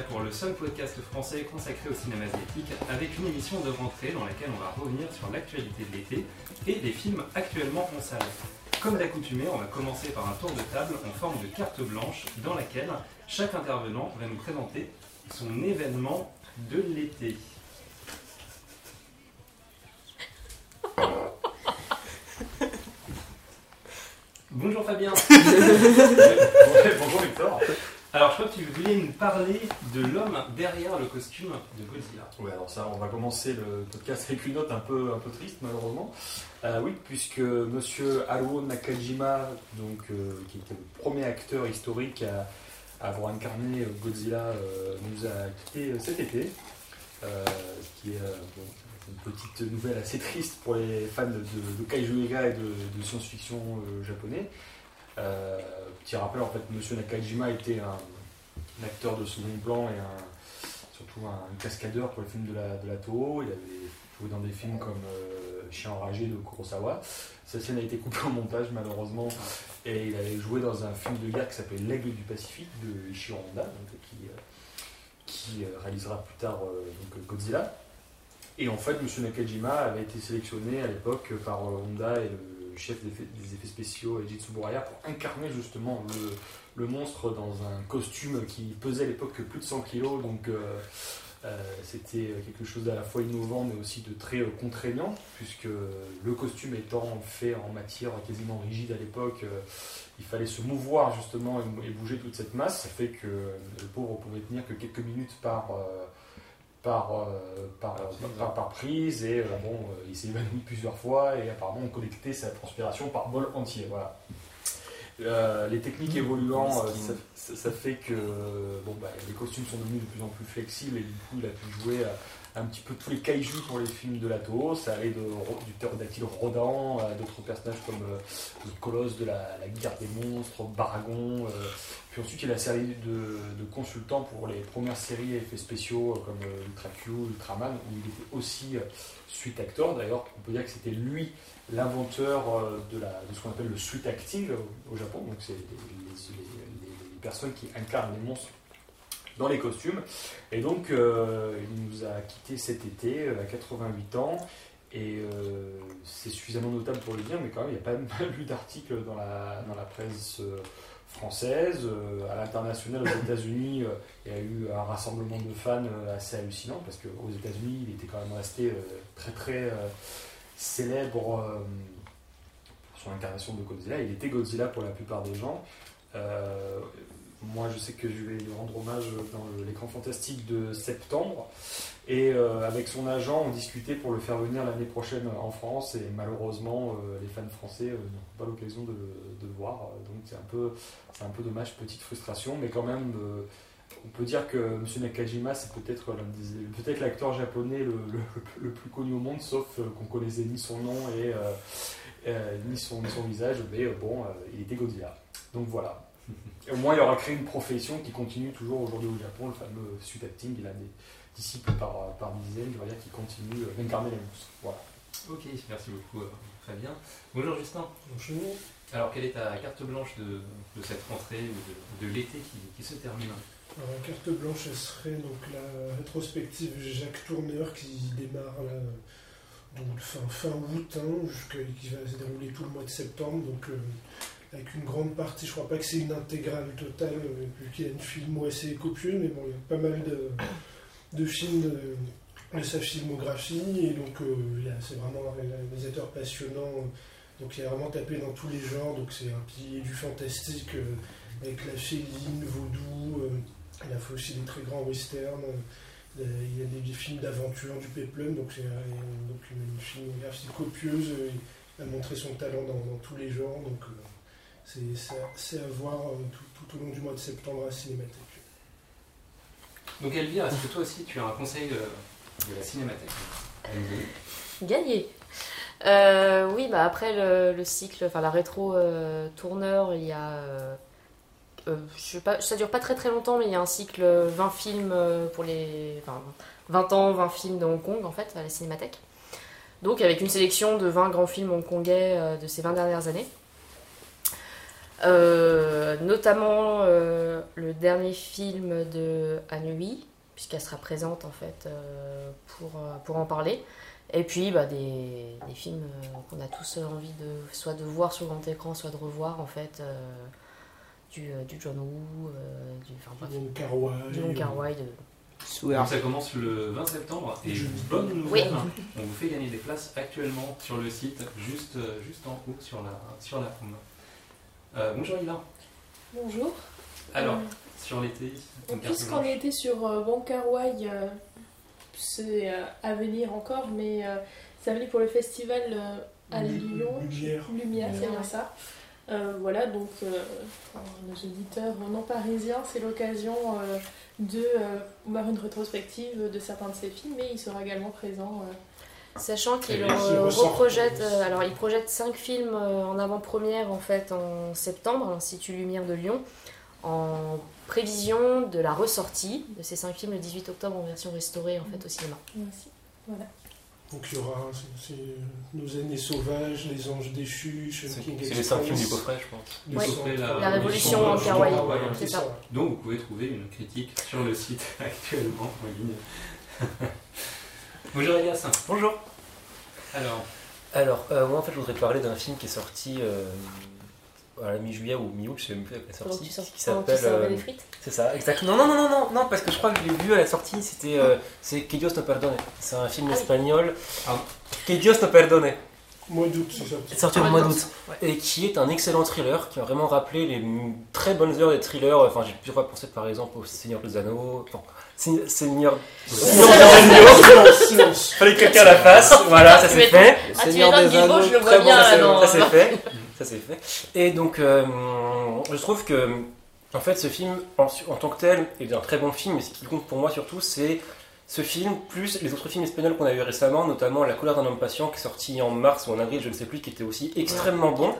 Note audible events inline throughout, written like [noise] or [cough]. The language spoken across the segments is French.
pour le seul podcast français consacré au cinéma asiatique avec une émission de rentrée dans laquelle on va revenir sur l'actualité de l'été et les films actuellement en salle. Comme d'accoutumé, on va commencer par un tour de table en forme de carte blanche dans laquelle chaque intervenant va nous présenter son événement de l'été. [laughs] Bonjour Fabien. [laughs] Bonjour Victor. Alors je crois que tu voulais nous parler de l'homme derrière le costume de Godzilla. Ouais, alors ça, on va commencer le podcast avec une note un peu, un peu triste malheureusement. Euh, oui, puisque Monsieur Haruo Nakajima, donc, euh, qui était le premier acteur historique à, avoir incarné Godzilla, euh, nous a quitté cet été. Qui est une petite nouvelle assez triste pour les fans de, Kaiju Ega et de, science-fiction japonais. Petit rappel, en fait, Monsieur Nakajima était un, acteur de second plan et surtout un, cascadeur pour les films de la, Toho. Il avait joué dans des films comme euh, Chien enragé de Kurosawa. Cette scène a été coupée en montage malheureusement et il avait joué dans un film de guerre qui s'appelle L'Aigle du Pacifique de Ishiro Honda, euh, qui euh, réalisera plus tard Godzilla. Et en fait, M. Nakajima avait été sélectionné à l'époque par Honda et le chef des effets, spéciaux Eiji Tsuburaya pour incarner justement le, monstre dans un costume qui pesait à l'époque plus de 100 kg. Donc euh, euh, c'était quelque chose d'à la fois innovant mais aussi de très euh, contraignant puisque le costume étant fait en matière quasiment rigide à l'époque, il fallait se mouvoir justement et bouger toute cette masse. Ça fait que le pauvre pouvait tenir que quelques minutes par... euh, par, euh, par, Par prise, par- par prise et euh, bon, euh, il s'est évanoui [laughs] plusieurs fois et apparemment on collectait sa transpiration par bol entier. Voilà. Les techniques évoluant, euh, ça, ça- ça fait que bon, bah, les costumes sont devenus de plus en plus flexibles et du coup il a pu jouer à un petit peu tous les kaiju pour les films de la Toho. Ça allait de, du pterodactyle rodent à d'autres personnages comme euh, le colosse de la, guerre des monstres, Baragon. euh, puis ensuite, il a série de, de consultants pour les premières séries effets spéciaux euh, comme euh, Ultra Q, Ultraman, où il était aussi suite acteur. D'ailleurs, on peut dire que c'était lui l'inventeur de, ce qu'on appelle le suite acting au, Japon. Donc, c'est les personnes qui incarnent les monstres dans les costumes. Et donc, euh, il nous a quitté cet été euh, à 88 ans. Et euh, c'est suffisamment notable pour le dire, mais quand même, il n'y a pas [laughs] mal d'articles dans la, dans la presse française. À l'international, aux États-Unis, il y a eu un rassemblement de fans assez hallucinant, parce qu'aux États-Unis, il était quand même resté très très célèbre pour son incarnation de Godzilla. Il était Godzilla pour la plupart des gens. Moi, je sais que je vais lui rendre hommage dans l'écran fantastique de septembre. Et euh, avec son agent, on discutait pour le faire venir l'année prochaine en France. Et malheureusement, euh, les fans français euh, n'ont pas l'occasion de, le- voir. Donc c'est un, peu, un peu dommage, petite frustration. Mais quand même, on peut dire que M. Nakajima, c'est peut-être peut-être l'acteur japonais le, plus connu au monde, sauf qu'on connaissait ni son nom et, ni, son, ni son visage. Mais bon, il était Godzilla. Donc voilà. [laughs] Et au moins, il aura créé une profession qui continue toujours aujourd'hui au Japon, le fameux suit acting. Il a des disciples par, par dizaines, va dire, qui continuent euh, d'incarner les monstres. Voilà. Ok, merci beaucoup euh, Fabien. Bonjour Justin. Bonjour. Alors quelle est ta carte blanche de, de cette rentrée ou de, de l'été qui, qui se termine Alors, en carte blanche, elle serait donc la rétrospective Jacques Tourneur qui démarre là, donc fin, fin août, hein, jusqu'à- qui va se dérouler tout le mois de septembre. Donc, euh, avec une grande partie, je crois pas que c'est une intégrale totale, euh, vu qu'il y a une filmo assez copieuse, mais bon, il y a pas mal de, films de, de sa filmographie. Et donc, euh, c'est vraiment un réalisateur passionnant. Donc, il a vraiment tapé dans tous les genres. Donc, c'est un pilier du fantastique. euh, avec la féline, vaudou, euh, il a fait aussi des très grands westerns, euh, il y a des, films d'aventure, du peplum, donc c'est euh, une filmographie copieuse, euh, il a montré son talent dans, dans tous les genres, donc euh, c'est- à- voir euh, tout, tout au long du mois de septembre à la Cinémathèque. Donc Elvire, est-ce que toi aussi tu as un conseil de, de la cinémathèque? Gagné. Euh, oui, bah après le, le cycle, enfin la rétro euh, tourneur, il y a. euh, euh, je sais pas, ça dure pas très très longtemps, mais il y a un cycle 20 films euh, pour les. Enfin, 20 ans, 20 films de Hong Kong en fait, à la cinémathèque. Donc avec une sélection de 20 grands films hongkongais euh, de ces 20 dernières années. Euh, notamment euh, le dernier film de Anui, puisqu'elle sera présente en fait euh, pour, pour en parler. Et puis bah, des, des films euh, qu'on a tous envie de soit de voir sur grand écran, soit de revoir en fait euh, du, euh, du John Woo, euh, du, enfin, bref, du de- Donc ça commence le 20 septembre et Je- bonne nouvelle, Oui. on vous fait gagner des places actuellement sur le site, juste, juste en haut sur la, sur la home. Euh, bonjour Ilan. Bonjour. Alors, Euh, sur l'été, une carte Puisqu'on était sur euh, Wong Kar Wai, euh, c'est euh, à venir encore, mais euh, ça venait pour le festival euh, à Lyon. Lumière. Lumière, c'est bien ça. Euh, voilà, donc euh, pour nos auditeurs non parisiens, c'est l'occasion euh, de euh, voir une rétrospective de certains de ces films, mais il sera également présent. Sachant qu'il euh, reprojette, euh, alors il projette 5 films euh, en avant-première en fait en septembre à l'Institut Lumière de Lyon, en prévision de la ressortie de ces 5 films le 18 octobre en version restaurée en fait au cinéma. Merci. Voilà. Donc il y aura euh, Nos années sauvages, Les anges déchus, Shocking C'est les 5 films du coffret, je pense. Ouais. La Révolution en c'est ça. ça. Donc vous pouvez trouver une critique sur le site [laughs] actuellement en ligne. [laughs] bonjour Elias. Bonjour. Alors, Alors, euh, moi en fait, je voudrais parler d'un film qui est sorti euh, à la mi-juillet ou mi-août, je sais même plus la sortie, qui s'appelle. euh, c'est ça, exactement. Non, non, non, non, non, parce que je crois que je l'ai vu à la sortie, c'était. euh, c'est Que Dios no perdone. C'est un film Ah oui. espagnol. Ah. Que Dios no perdone. Mois d'août, c'est ça. C'est sorti au Ouais, mois d'août. ouais. Et qui est un excellent thriller, qui a vraiment rappelé les très bonnes heures des thrillers. Enfin, j'ai plusieurs fois pensé par exemple au Seigneur des Anneaux. Enfin, Se- Seigneur. Seigneur des Anneaux. Fallait que quelqu'un la fasse. Voilà, ça m'étonnes. fait. Ah, tu m'étonnes, Guilbeault, je le vois bien ça, c'est fait. Ça c'est fait. Et donc, euh, je trouve que, en fait, ce film, en, en tant que tel, est un très bon film. Mais ce qui compte pour moi surtout, c'est ce film plus les autres films espagnols qu'on a eu récemment, notamment La colère d'un homme patient, qui est sorti en mars ou en avril, je ne sais plus, qui était aussi extrêmement bon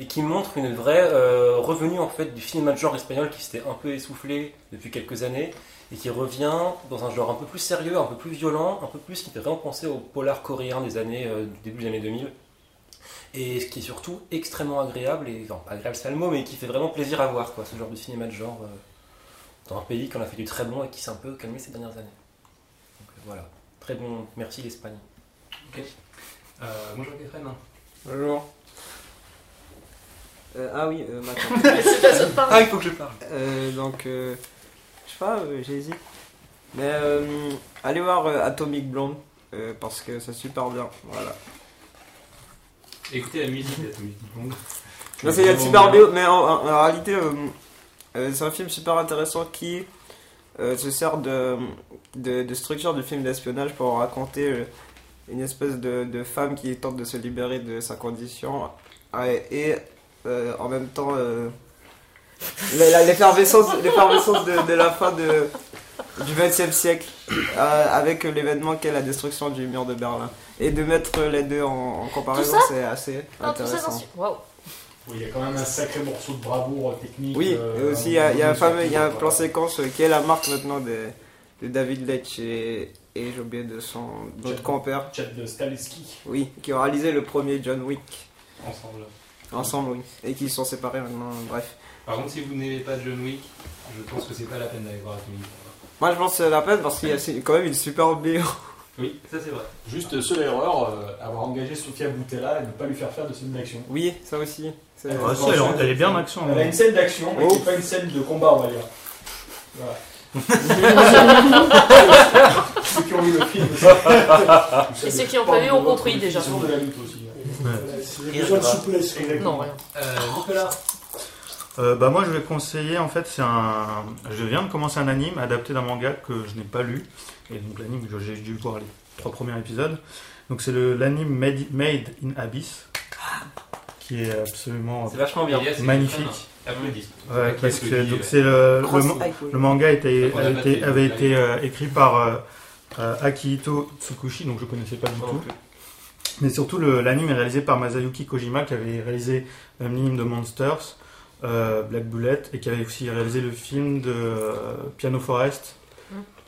et qui montre une vraie euh, revenue en fait du cinéma de genre espagnol qui s'était un peu essoufflé depuis quelques années et qui revient dans un genre un peu plus sérieux, un peu plus violent, un peu plus qui fait vraiment penser au polar coréen des années euh, du début des années 2000 et ce qui est surtout extrêmement agréable et enfin, pas agréable c'est le mot mais qui fait vraiment plaisir à voir quoi ce genre de cinéma de genre euh, dans un pays qui en a fait du très bon et qui s'est un peu calmé ces dernières années. Voilà, très bon, merci l'Espagne. euh, bonjour Catherine. Bonjour. Euh, ah oui, euh, maintenant. [laughs] Parler. Ah il faut que je parle. Euh, donc, euh, je sais pas, euh, j'hésite. Mais euh, allez voir euh, Atomic Blonde, euh, parce que c'est super bien. Voilà. Écoutez la musique d'Atomic Blonde. Non, c'est super bio, mais en, en- en réalité, euh, euh, c'est un film super intéressant qui euh, se sert de, de, de structure de film d'espionnage pour raconter euh, une espèce de, de femme qui tente de se libérer de sa condition Ouais, et euh, en même temps euh, l'effervescence de, de la fin de, du XXe siècle euh, avec l'événement qu'est la destruction du mur de Berlin et de mettre les deux en, en comparaison c'est assez Ah, intéressant. Oui, il y a quand même un sacré morceau de bravoure euh, technique. Oui, euh, et aussi il y a, y a un fameux- il y a un tout, plan séquence euh, qui est la marque maintenant de, de David Leitch et, et j'ai oublié de son autre compère, Chad de Stahelski. oui, qui ont réalisé le premier John Wick Ensemble. ensemble, oui, et qui sont séparés maintenant, bref. Par contre, si vous n'aimez pas John Wick, je pense que c'est pas la peine d'aller voir Atomic. Moi je pense que c'est la peine parce qu'il y a quand même une super bio. Oui, ça c'est vrai. Juste seule erreur, euh, avoir engagé Sofia Boutella et ne pas lui faire faire de scène d'action. Oui, ça aussi. C'est- Ouais, Ah, si, elle, elle est bien en action. Elle a une scène d'action, mais Oh. pas une scène de combat, on va dire. Voilà. [laughs] ceux qui ont vu le film. Et ceux qui n'ont pas vu ont compris déjà. Ils de la lutte aussi. C'est besoin de souplesse. Non, rien. Euh, Nicolas, Euh, bah moi je vais conseiller en fait c'est un je viens de commencer un anime adapté d'un manga que je n'ai pas lu et donc l'anime j'ai dû voir les trois premiers épisodes donc c'est le l'anime Made, Made in Abyss qui est absolument C'est vachement bien. Magnifique. ouais, qu'est-ce que- donc euh, c'est le, le, manga était, On a a pas été- avait été eu. euh, écrit par euh, euh, Akihito Tsukushi donc je connaissais pas du tout. Mais surtout, l'anime est réalisé par Masayuki Kojima, qui avait réalisé l'anime de Monsters, euh, Black Bullet, et qui avait aussi réalisé le film de euh, Piano Forest.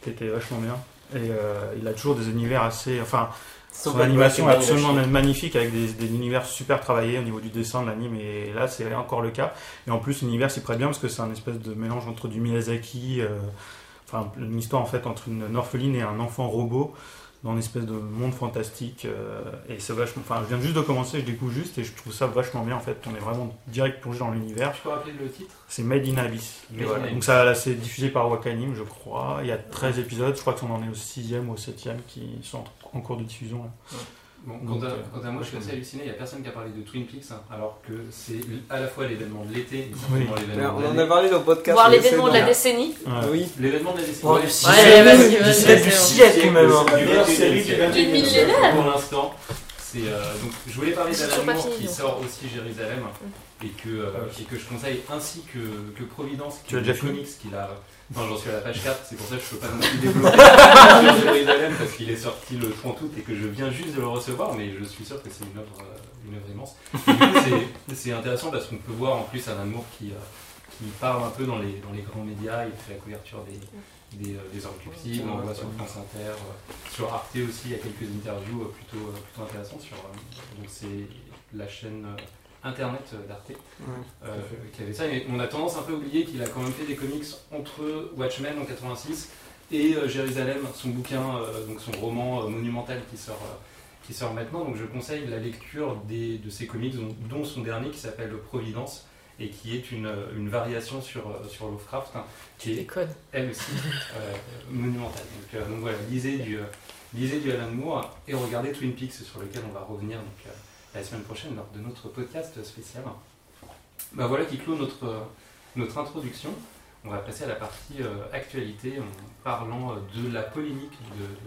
Qui était vachement bien. Et euh, il a toujours des univers assez. Enfin, Son animation est absolument magnifique avec des, des univers super travaillés au niveau du dessin de l'anime et là c'est encore le cas. Et en plus l'univers s'y prête bien parce que c'est un espèce de mélange entre du Miyazaki, euh, enfin une histoire en fait entre une, orpheline et un enfant robot dans une espèce de monde fantastique euh, et c'est vachement. Enfin je viens juste de commencer, je découvre juste et je trouve ça vachement bien en fait. On est vraiment direct plongé dans l'univers. Je peux rappeler le titre? C'est Made in Abyss. Made in. Donc ça c'est diffusé par Wakanim je crois. Il y a 13 épisodes, je crois qu'on en est au 6ème ou au 7ème qui sont en cours de diffusion. là. Bon, Donc, quant, à, euh, quant à moi, je suis assez halluciné. Il n'y a personne qui a parlé de Twin Peaks, hein, alors que c'est à la fois l'événement de l'été et Oui. l'événement On de en a parlé dans le podcast. Voir mais l'événement de la décennie. Ouais. Oui. L'événement de la décennie. Oh, Ouais. du Ouais, siècle même. Du meilleure début série du du siècle. XXe Du millénaire. Pour l'instant, euh, donc je voulais parler d'Alan Moore fini, qui donc. sort aussi Jérusalem et que euh, et que je conseille ainsi que, que Providence qui Tu as est déjà fini comics qu'il a Enfin, j'en suis à la page 4, c'est pour ça que je peux pas non plus [laughs] développer [laughs] Jérusalem parce qu'il est sorti le 30 août et que je viens juste de le recevoir, mais je suis sûr que c'est une œuvre, euh, une œuvre immense. Et du coup, c'est- [laughs] intéressant parce qu'on peut voir en plus un amour qui, euh, qui parle un peu dans les, dans les grands médias, il fait la couverture des, des, euh, des on le voit sur France Inter, euh, sur Arte aussi, il y a quelques interviews euh, plutôt, plutôt intéressantes sur donc c'est la chaîne internet d'Arte euh, qui avait ça. Et on a tendance un peu à oublier qu'il a quand même fait des comics entre Watchmen en 86 et euh, Jérusalem, son bouquin, euh, donc son roman monumental qui sort, qui sort maintenant. Donc je conseille la lecture des, de ces comics, dont, dont son dernier qui s'appelle Providence et qui est une, euh, une variation sur, euh, sur Lovecraft, hein, qui est Déconne. elle aussi euh, monumentale. Donc, euh, donc voilà, lisez du, lisez du Alan Moore et regardez Twin Peaks sur lequel on va revenir donc, la semaine prochaine lors de notre podcast spécial. Bah voilà qui clôt notre, notre introduction. On va passer à la partie actualité en parlant de la polémique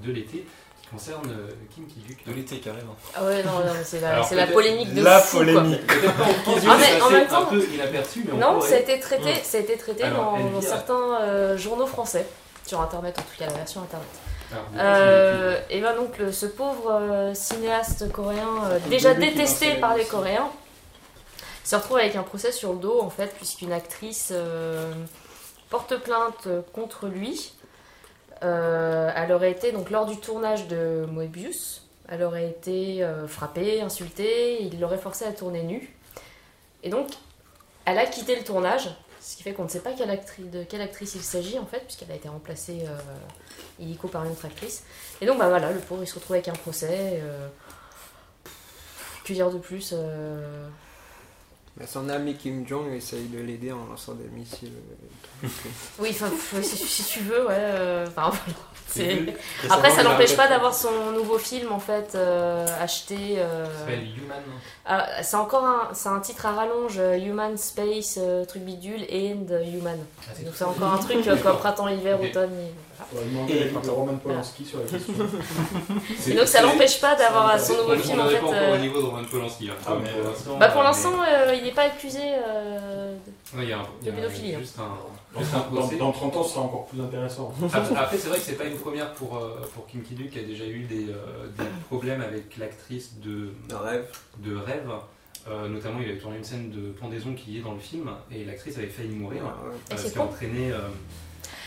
de, de l'été concerne euh, Kim Ki-duk. De l'été, carrément. Ah ouais, non, non, c'est la, Alors, c'est la polémique de la fou, polémique. Peut-être pas [laughs] en Ah, mais en même temps- un peu inaperçu, mais Non, ça a été traité, ça a été traité Alors, dans, dans certains euh, journaux français, sur internet, en tout cas la version internet. Alors, Euh, et ben donc le- ce pauvre euh, cinéaste coréen, euh, déjà détesté par les liste. Coréens, se retrouve avec un procès sur le dos en fait, puisqu'une actrice euh, porte plainte contre lui. Euh, elle aurait été donc lors du tournage de Moebius, elle aurait été euh, frappée, insultée, il l'aurait forcée à tourner nue. Et donc elle a quitté le tournage, ce qui fait qu'on ne sait pas quelle actrice, de quelle actrice il s'agit en fait, puisqu'elle a été remplacée euh, illico par une autre actrice. Et donc bah voilà, le pauvre il se retrouve avec un procès. que dire de plus Son ami Kim Jong essaye de l'aider en lançant des missiles. Oui, enfin, si, si tu veux, ouais. euh, Enfin, voilà. C'est- Récemment, Après, ça n'empêche pas d'avoir son nouveau film en fait euh, acheté. euh, Ça s'appelle Human. ah, c'est encore un, c'est un titre à rallonge, euh, Human Space, euh, truc bidule, and Human. Ah, c'est Donc c'est encore un truc euh, comme [laughs] printemps, hiver, automne. et l'avis de Roman Polanski sur la question. [laughs] Et donc ça n'empêche pas d'avoir son nouveau On film n'en en est fait. pas encore euh, au niveau de Roman Polanski. hein, Ah, mais, pour l'instant. Bah pour euh, l'instant, euh, il n'est pas accusé. euh, de- Ouais, pédophilie. Juste un, Dans, juste un dans- procès. dans 30 ans, ce sera encore plus intéressant. Après, c'est vrai que c'est pas une première pour, euh, pour Kim Ki-duk qui a déjà eu des, euh, des problèmes avec l'actrice de, rêve. de Rêve. Euh, notamment, il avait tourné une scène de pendaison qui est dans le film et l'actrice avait failli mourir. Ouais. Et ce c'est qui a con. entraîné euh,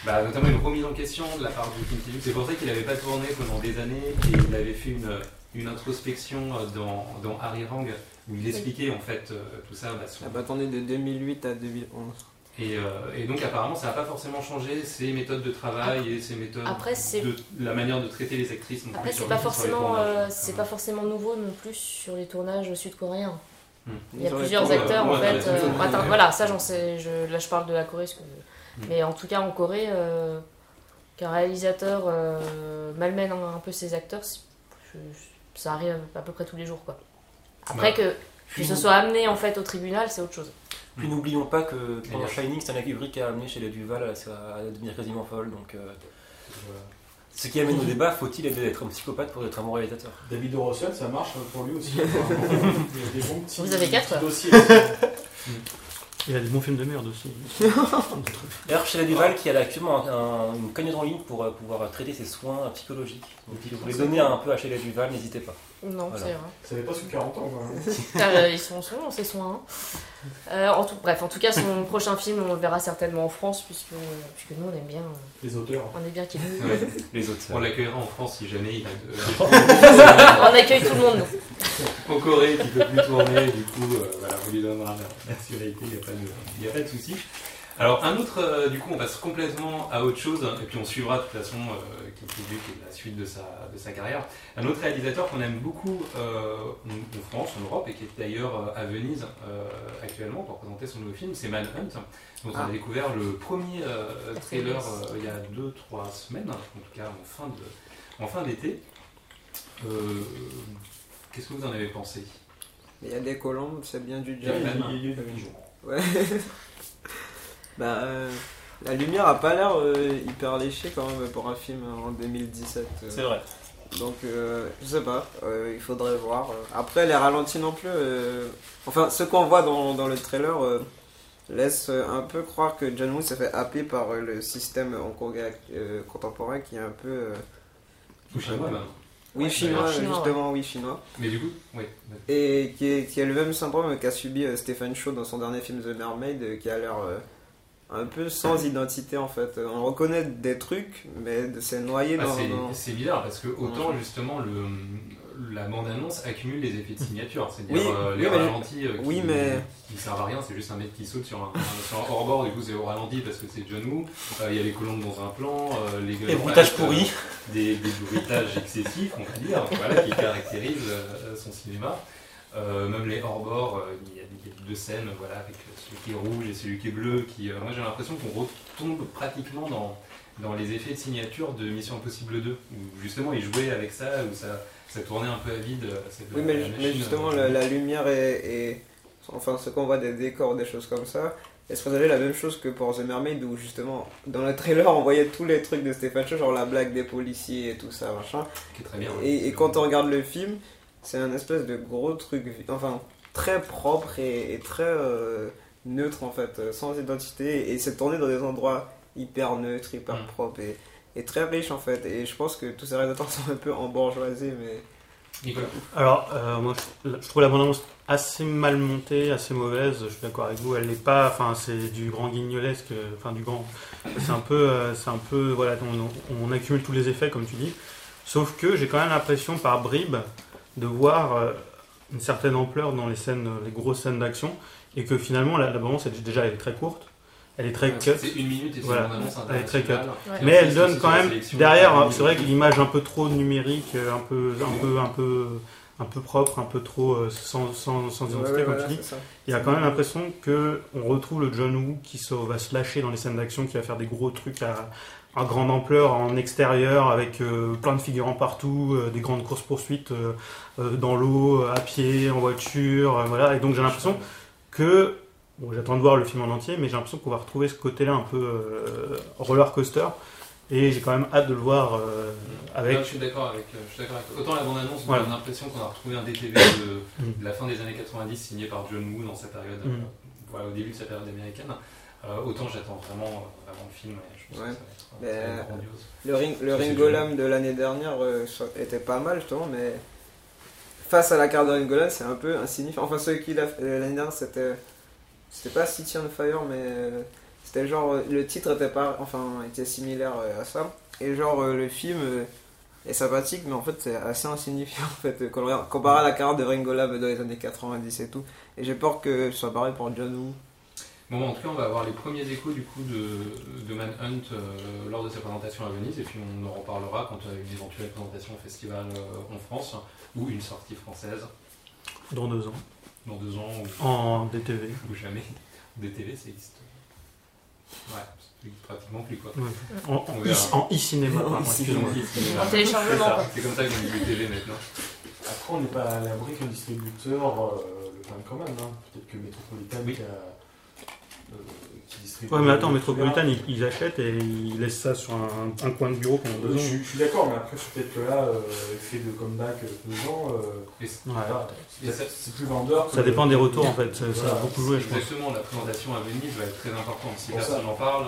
bah, notamment une remise en question de la part de Kim Ki-duk. C'est pour ça qu'il n'avait pas tourné pendant des années et il avait fait une, une introspection euh, dans, dans Harry Rang où il expliquait en fait euh, tout ça. bah, son- Ça va attendre de 2008 à 2011. et, euh, et donc apparemment ça n'a pas forcément changé ses méthodes de travail et ses méthodes Après, c'est- de la manière de traiter les actrices. Après, c'est pas forcément, euh, c'est pas forcément nouveau non plus sur les tournages sud-coréens. Il y a plusieurs acteurs en ouais, fait. euh, attends, voilà, ça j'en sais. Je, là je parle de la Corée, parce que- Mm. mais en tout cas en Corée, euh, qu'un réalisateur euh, malmène un, un peu ses acteurs, je- ça arrive à peu près tous les jours quoi. Après Bah, que, que ce soit amené en fait au tribunal, c'est autre chose. puis n'oublions pas que pendant. Shining, Stanley Kubrick a amené chez les Duval à, à devenir quasiment folle. Donc, euh, Voilà. ce qui amène au débat faut-il être un psychopathe pour être un bon réalisateur? David O. Russell, ça marche pour lui aussi. [laughs] Il y a des bons petits, Vous avez quatre petits dossiers. [laughs] Il a des bons films de merde aussi. [laughs] D'ailleurs, chez la Duval, qui a actuellement un- un- une cagnotte en ligne pour euh, pouvoir traiter ses soins psychologiques. Donc, si vous voulez donner un peu à chez la Duval, n'hésitez pas. Non, Voilà. c'est vrai. Ça n'avait pas sous 40 ans, quoi. hein. Euh, ils sont sont c'est soins. Euh, en tout, bref, en tout cas, son [laughs] prochain film, on le verra certainement en France, puisque, puisque nous, on aime bien, Les auteurs. on est bien qu'il Ouais. Les autres. On l'accueillera en France si jamais il a de... [laughs] On accueille tout le monde, nous. [laughs] en Corée qui peut plus tourner, du coup, euh, voilà, on lui donnera la nationalité, il n'y a, pas de- y a pas de souci. Alors, un autre, euh, du coup, on passe complètement à autre chose, et puis on suivra de toute façon euh, qui est la suite de sa, de sa carrière. Un autre réalisateur qu'on aime beaucoup euh, en en France, en Europe, et qui est d'ailleurs à Venise actuellement pour présenter son nouveau film, c'est Manhunt, dont on a Ah. découvert le premier trailer il y a 2-3 semaines, en tout cas en fin de- en fin d'été. Qu'est-ce que vous en avez pensé? Il y a des colombes, c'est bien du jazz. Il y a. Ouais. [laughs] bah, euh, la lumière a pas l'air euh, hyper léchée quand même pour un film en 2017. euh. C'est vrai. Donc, euh, je sais pas, euh, il faudrait voir. Après, les ralentis non plus. euh, Enfin, ce qu'on voit dans, dans le trailer euh, laisse euh, un peu croire que John Woo s'est fait happer par euh, le système hongkongais euh, contemporain qui est un peu. euh, Ou chinois, même. Oui, Ouais, chinois, chinois, justement, oui, chinois. Mais du coup, oui. Et qui est, qui est le même syndrome qu'a subi euh, Stephen Chow dans son dernier film The Mermaid, euh, qui a l'air euh, un peu sans identité en fait. On reconnaît des trucs, mais de- c'est noyé Ah, dans. c'est- bizarre parce que autant justement le, la bande-annonce accumule les effets de signature, c'est-à-dire Oui, euh, oui, les mais- ralentis euh, qui, oui, mais- qui servent à rien, c'est juste un mec qui saute sur un, un- sur un hors-bord, du coup c'est au ralenti parce que c'est John Woo, Euh, il y a les colombes dans un plan, euh, les Les bruitages euh, pourris. des, des bruitages excessifs, on va dire, voilà, qui caractérisent euh, son cinéma. Euh, même les hors-bords, euh, il y, a a deux scènes, voilà, avec celui qui est rouge et celui qui est bleu, qui, euh, moi j'ai l'impression qu'on retombe pratiquement dans, dans les effets de signature de Mission Impossible 2, où justement ils jouaient avec ça, où ça, ça tournait un peu à vide. euh, Oui, mais, machine, mais justement, euh, la, la lumière est- Enfin, ce qu'on voit des décors, des choses comme ça, est-ce que vous avez la même chose que pour The Mermaid, où justement, dans le trailer, on voyait tous les trucs de Stephen Chow, genre la blague des policiers et tout ça, machin. qui est très bien. Et, et quand on regarde le film, c'est un espèce de gros truc, enfin, très propre et, et très euh, neutre en fait, euh, sans identité, et c'est tourné dans des endroits hyper neutres, hyper Mm. propres et, et très riches en fait. Et je pense que tous ces réalisateurs [laughs] sont un peu embourgeoisés, mais. Nicolas. Alors, euh, moi, je, trouve la bande-annonce assez mal montée, assez mauvaise. Je suis d'accord avec vous. Elle n'est pas. Enfin, c'est du grand guignolesque. Enfin, du grand. C'est un peu. euh, c'est un peu. Voilà, on, on accumule tous les effets, comme tu dis. Sauf que j'ai quand même l'impression, par bribes, de voir euh, une certaine ampleur dans les scènes, les grosses scènes d'action, et que finalement, la, la bande-annonce, elle- déjà, elle est très courte. Elle est très cut. C'est une minute et c'est Voilà. Elle est très. Ouais. Mais elle donne quand même derrière, parmi c'est vrai que l'image un peu trop numérique, euh, un peu, un peu, un peu, un peu propre, un peu trop euh, sans, sans, sans identité, ouais, comme voilà, tu dis. Il y a quand même l'impression que on retrouve le John Woo qui se, va se lâcher dans les scènes d'action, qui va faire des gros trucs à, à grande ampleur en extérieur, avec euh, plein de figurants partout, euh, des grandes courses poursuites euh, dans l'eau, à pied, en voiture, voilà. Et donc j'ai l'impression que Bon, j'attends de voir le film en entier, mais j'ai l'impression qu'on va retrouver ce côté-là un peu roller coaster. Et j'ai quand même hâte de le voir avec. Non, je suis d'accord avec, avec. Autant la bande-annonce, on Voilà. a l'impression qu'on a retrouvé un DTV de, Mm. de la fin des années 90 signé par John Woo dans sa période, Mm. voilà, au début de sa période américaine. Autant j'attends vraiment, vraiment le film je Ouais. Mais. Le, ring, le Ringolam de l'année dernière euh, était pas mal justement, mais face à la carte de Ringolam, c'est un peu insignifiant. Enfin, celui qu'il a fait euh, l'année dernière, c'était. C'était pas City on Fire, mais euh, c'était genre. Le titre était pas. Enfin, était similaire à ça. Et genre, le film est sympathique, mais en fait, c'est assez insignifiant [laughs] en fait, quand on regarde- comparé à la carte de Ringolam dans les années 90 et tout. Et j'ai peur que ce soit pareil pour John Woo. Bon, en tout cas, on va avoir les premiers échos du coup de, de Manhunt euh, lors de sa présentation à Venise, et puis on en reparlera quand euh, une éventuelle présentation au festival euh, en France ou une sortie française Dans deux ans. dans deux ans ou, En DTV. ou jamais. DTV, ça existe. Ouais, c'est pratiquement plus quoi. Ouais. En, en e- en e-cinéma, excuse-moi. En téléchargement, C'est. C'est comme ça qu'on dit DTV maintenant. Après, on n'est pas à l'abri qu'un distributeur euh, le prenne quand même. hein. Peut-être que Metropolitan Oui. qui, a, qui distribue. Ouais, mais attends, Tsuga. ils, ils achètent et ils laissent ça sur un, un coin de bureau pendant deux Oui, ans. je, suis- je suis d'accord, mais après, peut-être que là, euh, effet de comeback deux ans, euh, Et c'est- Ouais. plus vendeur. que- Ça dépend des retours en fait, ça, ça Voilà. a beaucoup joué, je pense. Exactement, la présentation à Venise va être très importante. Si Pour personne n'en parle,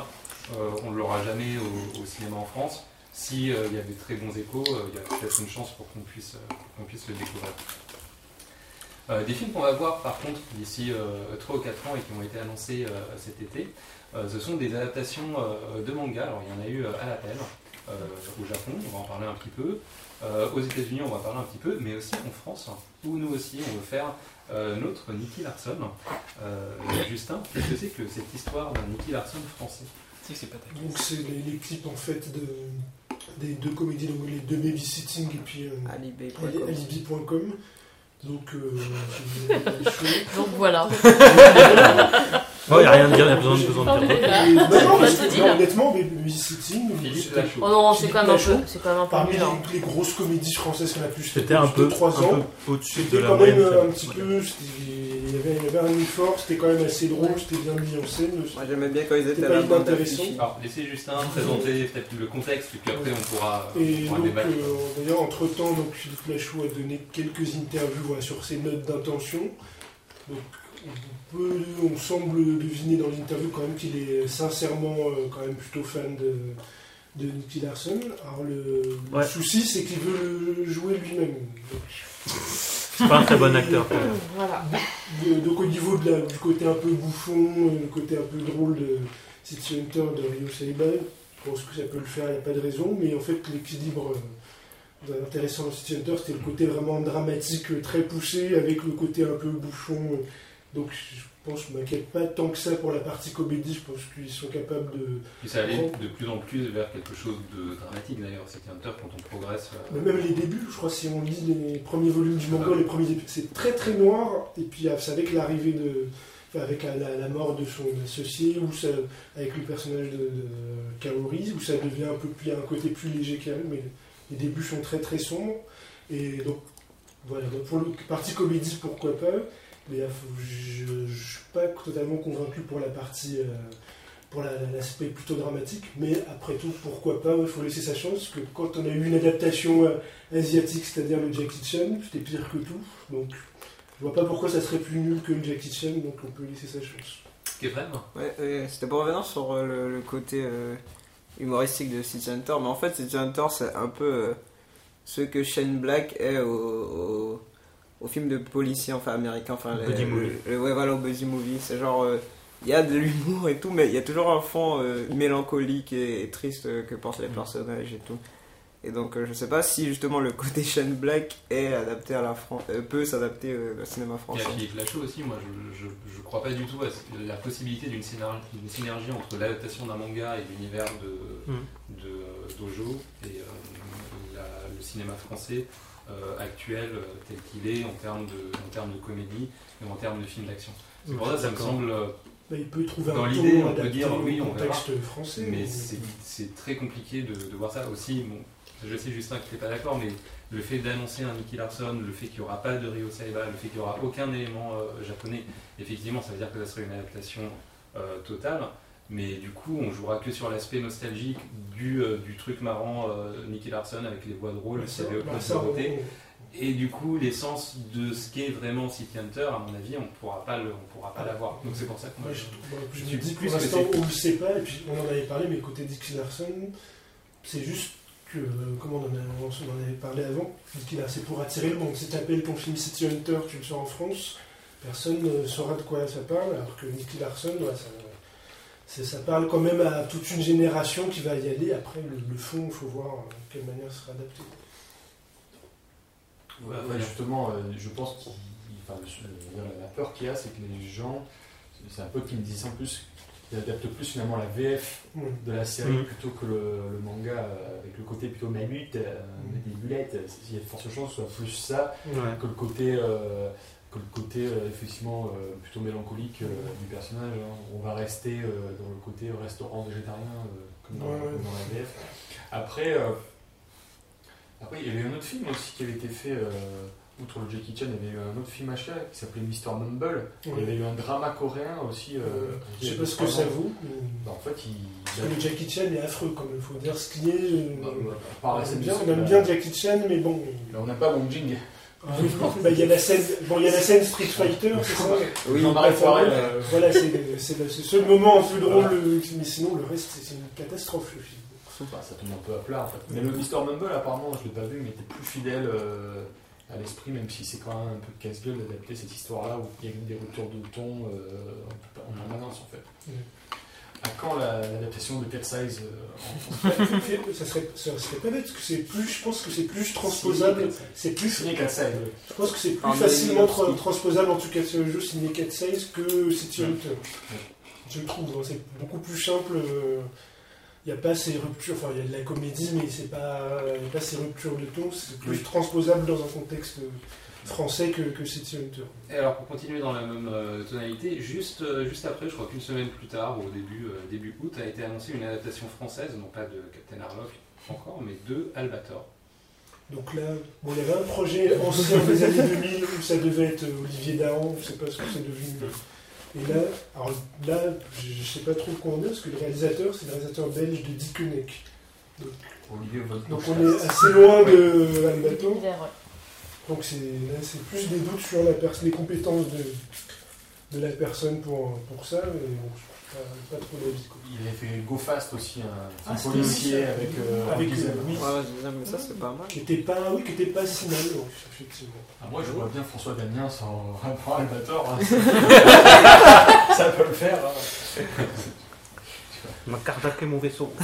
euh, on ne l'aura jamais au, au cinéma en France. si euh, il y a des très bons échos, euh, il y a peut-être une chance pour qu'on puisse, euh, qu'on puisse le découvrir. Euh, des films qu'on va voir par contre d'ici 3 ou 4 ans et qui ont été annoncés euh, cet été, euh, ce sont des adaptations euh, de manga. Alors il y en a eu euh, à l'appel euh, au Japon, on va en parler un petit peu. Euh, aux États-Unis, on va parler un petit peu, mais aussi en France, où nous aussi on veut faire euh, notre Nicky Larson. Euh, Justin, qu'est-ce que c'est que cette histoire d'un Nicky Larson français? C'est pas Donc c'est les, les clips en fait de, des deux comédies, donc les deux babysitting et puis euh, Alibi. Ali- alibi.com. Euh. [laughs] Donc voilà. [laughs] [laughs] Oh, y a rien y a besoin de besoin de dire. Et- non, non, mais non, honnêtement, babysitting, Philippe Lachaud. Oh non, c'est quand même un peu, c'est quand même un peu parmi nul. hein. les, les grosses comédies françaises qu'on a pu C'était un peu, 3 un ans. peu au-dessus de C'était la quand même moyenne. euh, un petit peu, c'était- il y avait, il y avait un effort, c'était quand même assez drôle, c'était bien mis en scène. Moi j'aimais bien quand ils étaient C'était à pas la bande inintéressant. d'affiches. Alors, laissez Justin présenter peut-être le contexte, et puis après on pourra, Et on pourra donc, débattre. euh, d'ailleurs, entre-temps, donc, Philippe Lachaud a donné quelques interviews voilà, sur ses notes d'intention. Donc, on, peut, on semble deviner dans l'interview quand même qu'il est sincèrement euh, quand même plutôt fan de, de Nicky Larson. Alors, le, souci, c'est qu'il veut le jouer lui-même. Donc, C'est pas un très bon acteur. quand même. [laughs] Voilà. de- donc, au niveau de la- du côté un peu bouffon, euh, le côté un peu drôle de City Hunter de Rio Saiba, je pense que ça peut le faire, il n'y a pas de raison, mais en fait l'équilibre euh, intéressant dans City Hunter, c'était le côté vraiment dramatique, très poussé, avec le côté un peu bouffon. Donc je pense je m'inquiète pas tant que ça pour la partie comédie, je pense qu'ils sont capables de... Puis ça allait de plus en plus vers quelque chose de dramatique d'ailleurs, City Hunter, quand on progresse. euh, même les débuts, je crois, si on lit les premiers volumes du manga, les premiers épisodes, c'est très très noir, et puis c'est avec l'arrivée de... enfin, avec la, la- la mort de son associé, ou ça, avec le personnage de, de Kaori, où ça devient un peu plus, un côté plus léger quand même, mais les débuts sont très très sombres. Et donc, voilà, donc pour le partie comédie, pourquoi pas, mais là, faut- je ne suis pas totalement convaincu pour la partie. euh, pour la- l'aspect plutôt dramatique, mais après tout, pourquoi pas, il faut laisser sa chance, parce que quand on a eu une adaptation euh, asiatique, c'est-à-dire le Jackie Chan, c'était pire que tout, donc je vois pas pourquoi ça serait plus nul que le Jackie Chan, donc on peut laisser sa chance. Kefren Ouais, ouais, c'était pour revenir sur euh, le, le côté euh, humoristique de City Hunter, mais en fait City Hunter c'est un peu euh, ce que Shane Black est au, au, au film de policier enfin américain, enfin Buddy le- movie. le- ouais voilà au buddy movie, c'est genre euh, il y a de l'humour et tout, mais il y a toujours un fond euh, mélancolique et, et triste euh, que portent les personnages et tout. Et donc euh, je sais pas si justement le côté [laughs] Shane Black est adapté à la France, peut s'adapter euh, au cinéma Et français. à Philippe Lachaud aussi, moi je, je, je crois pas du tout à la possibilité d'une synergie, entre l'adaptation d'un manga et l'univers de, Mm. de euh, Dojo et euh, la- le cinéma français actuel euh, tel qu'il est en termes, de, en termes de comédie et en termes de films d'action. C'est pour ça que ça me semble euh, Bah, il peut trouver Dans un l'idée, on peut dire, oui, on verra. français. Mais c'est c'est très compliqué de, de voir ça aussi. Bon, je sais Justin que tu n'es pas d'accord, mais le fait d'annoncer un Nicky Larson, le fait qu'il n'y aura pas de Ryo Saiba, le fait qu'il n'y aura aucun élément euh, japonais, effectivement, ça veut dire que ça serait une adaptation euh, totale. Mais du coup, on jouera que sur l'aspect nostalgique du, euh, du truc marrant euh, Nicky Larson avec les voix ça, avait bah, aucune ça, volonté. on- Et du coup, l'essence de ce qu'est vraiment City Hunter, à mon avis, on pourra pas le, on pourra pas l'avoir. Donc c'est pour ça que moi, je- je, je je me suis dis plus pour que l'instant, c'est- on ne le sait pas, et puis on en avait parlé, mais côté Dick Larson, c'est juste que, euh, comment on en, a- on en avait parlé avant, c'est pour attirer le monde. Si tu appelles ton film City Hunter, tu le sors en France, personne ne saura de quoi ça parle, alors que Nicky Larson, ouais, ça, c'est- ça parle quand même à toute une génération qui va y aller. Après, le, le fond, il faut voir euh, de quelle manière sera adapté. Ouais, ouais, justement, euh, je pense qu'il. Enfin, dire, la peur qu'il y a, c'est que les gens. C'est un peu qu'ils me disent en plus. Ils adaptent plus finalement la VF de la série Mhm. plutôt que le, le manga euh, avec le côté plutôt mamute, euh, Mhm. des bulettes. euh, Il y a de fortes chances que ce soit plus ça Ouais. que le côté, euh, que le côté euh, effectivement euh, plutôt mélancolique euh, du personnage. hein. On va rester dans le côté restaurant végétarien comme, dans, Ouais, ouais. comme dans la VF. Après, après, il y avait un autre film aussi qui avait été fait. euh, Outre le Jackie Chan, il y avait eu un autre film achat qui s'appelait Mr. Mumble. Il y avait eu un drama coréen aussi. euh, Je sais pas ce que ça vaut. mais- Bah, en fait, il. Parce que le Jackie Chan est affreux quand même, il faut dire ce qu'il est. Bah, bah, on, aime bien, de- on aime bien Jackie Chan, mais bon. Mais on n'a pas Wong Jing. Ah, bah, Il y a la scène, bon, il y a la scène Street Fighter, c'est ça? Oui, Jean-Marie Poirel, euh, Voilà, c'est le, seul moment un peu drôle, Voilà. mais sinon le reste c'est c'est une catastrophe le film. Bah, ça tombe un peu à plat en fait. Mais le Mr. Mumble, apparemment, je l'ai pas vu, mais était plus fidèle euh, à l'esprit, même si c'est quand même un peu casse-gueule d'adapter cette histoire-là où il y a des retours de ton euh, en permanence en fait. Mm. Quand la- l'adaptation de Cat Size euh, en ça serait, ça serait pas bête, parce que c'est plus, je pense que c'est plus transposable. C'est plus, Signé Cat Size, je pense que c'est plus En facilement tra- transposable en tout cas sur le jeu signé 4 size que City Ouais. Hunter. Je trouve, hein, c'est beaucoup plus simple. Il n'y a pas ces ruptures, enfin il y a de la comédie, mais c'est pas, y a pas ces ruptures de ton. C'est plus Oui. transposable dans un contexte français que, que City Hunter. Et alors pour continuer dans la même euh, tonalité, juste, euh, juste après, je crois qu'une semaine plus tard, au début, euh, début août, a été annoncée une adaptation française, non pas de Captain Harlock encore, mais de Albator. Donc là, bon, il y avait un projet ancien des années 2000 où ça devait être Olivier Dahan, je sais pas ce que c'est devenu. Et là, alors là, je, je sais pas trop quoi en dire, parce que le réalisateur, c'est le réalisateur belge de Dickeneck. Von Donc on est assez loin de ouais. Donc c'est là, c'est plus des doutes sur la pers- les compétences de, de la personne pour, pour ça, mais bon, pas, trop. Il avait fait Go Fast aussi, un, Ah, policier avec, euh, Avec, Diesel. euh, oui. Ouais, mais ça c'est pas mal. Qui était pas, oui, qui était pas si mal, effectivement. Ah, moi je vois bien François Damien sans rapport Albator. hein. [laughs] Ça peut le faire. hein. m'a carjaqué mon vaisseau. [laughs]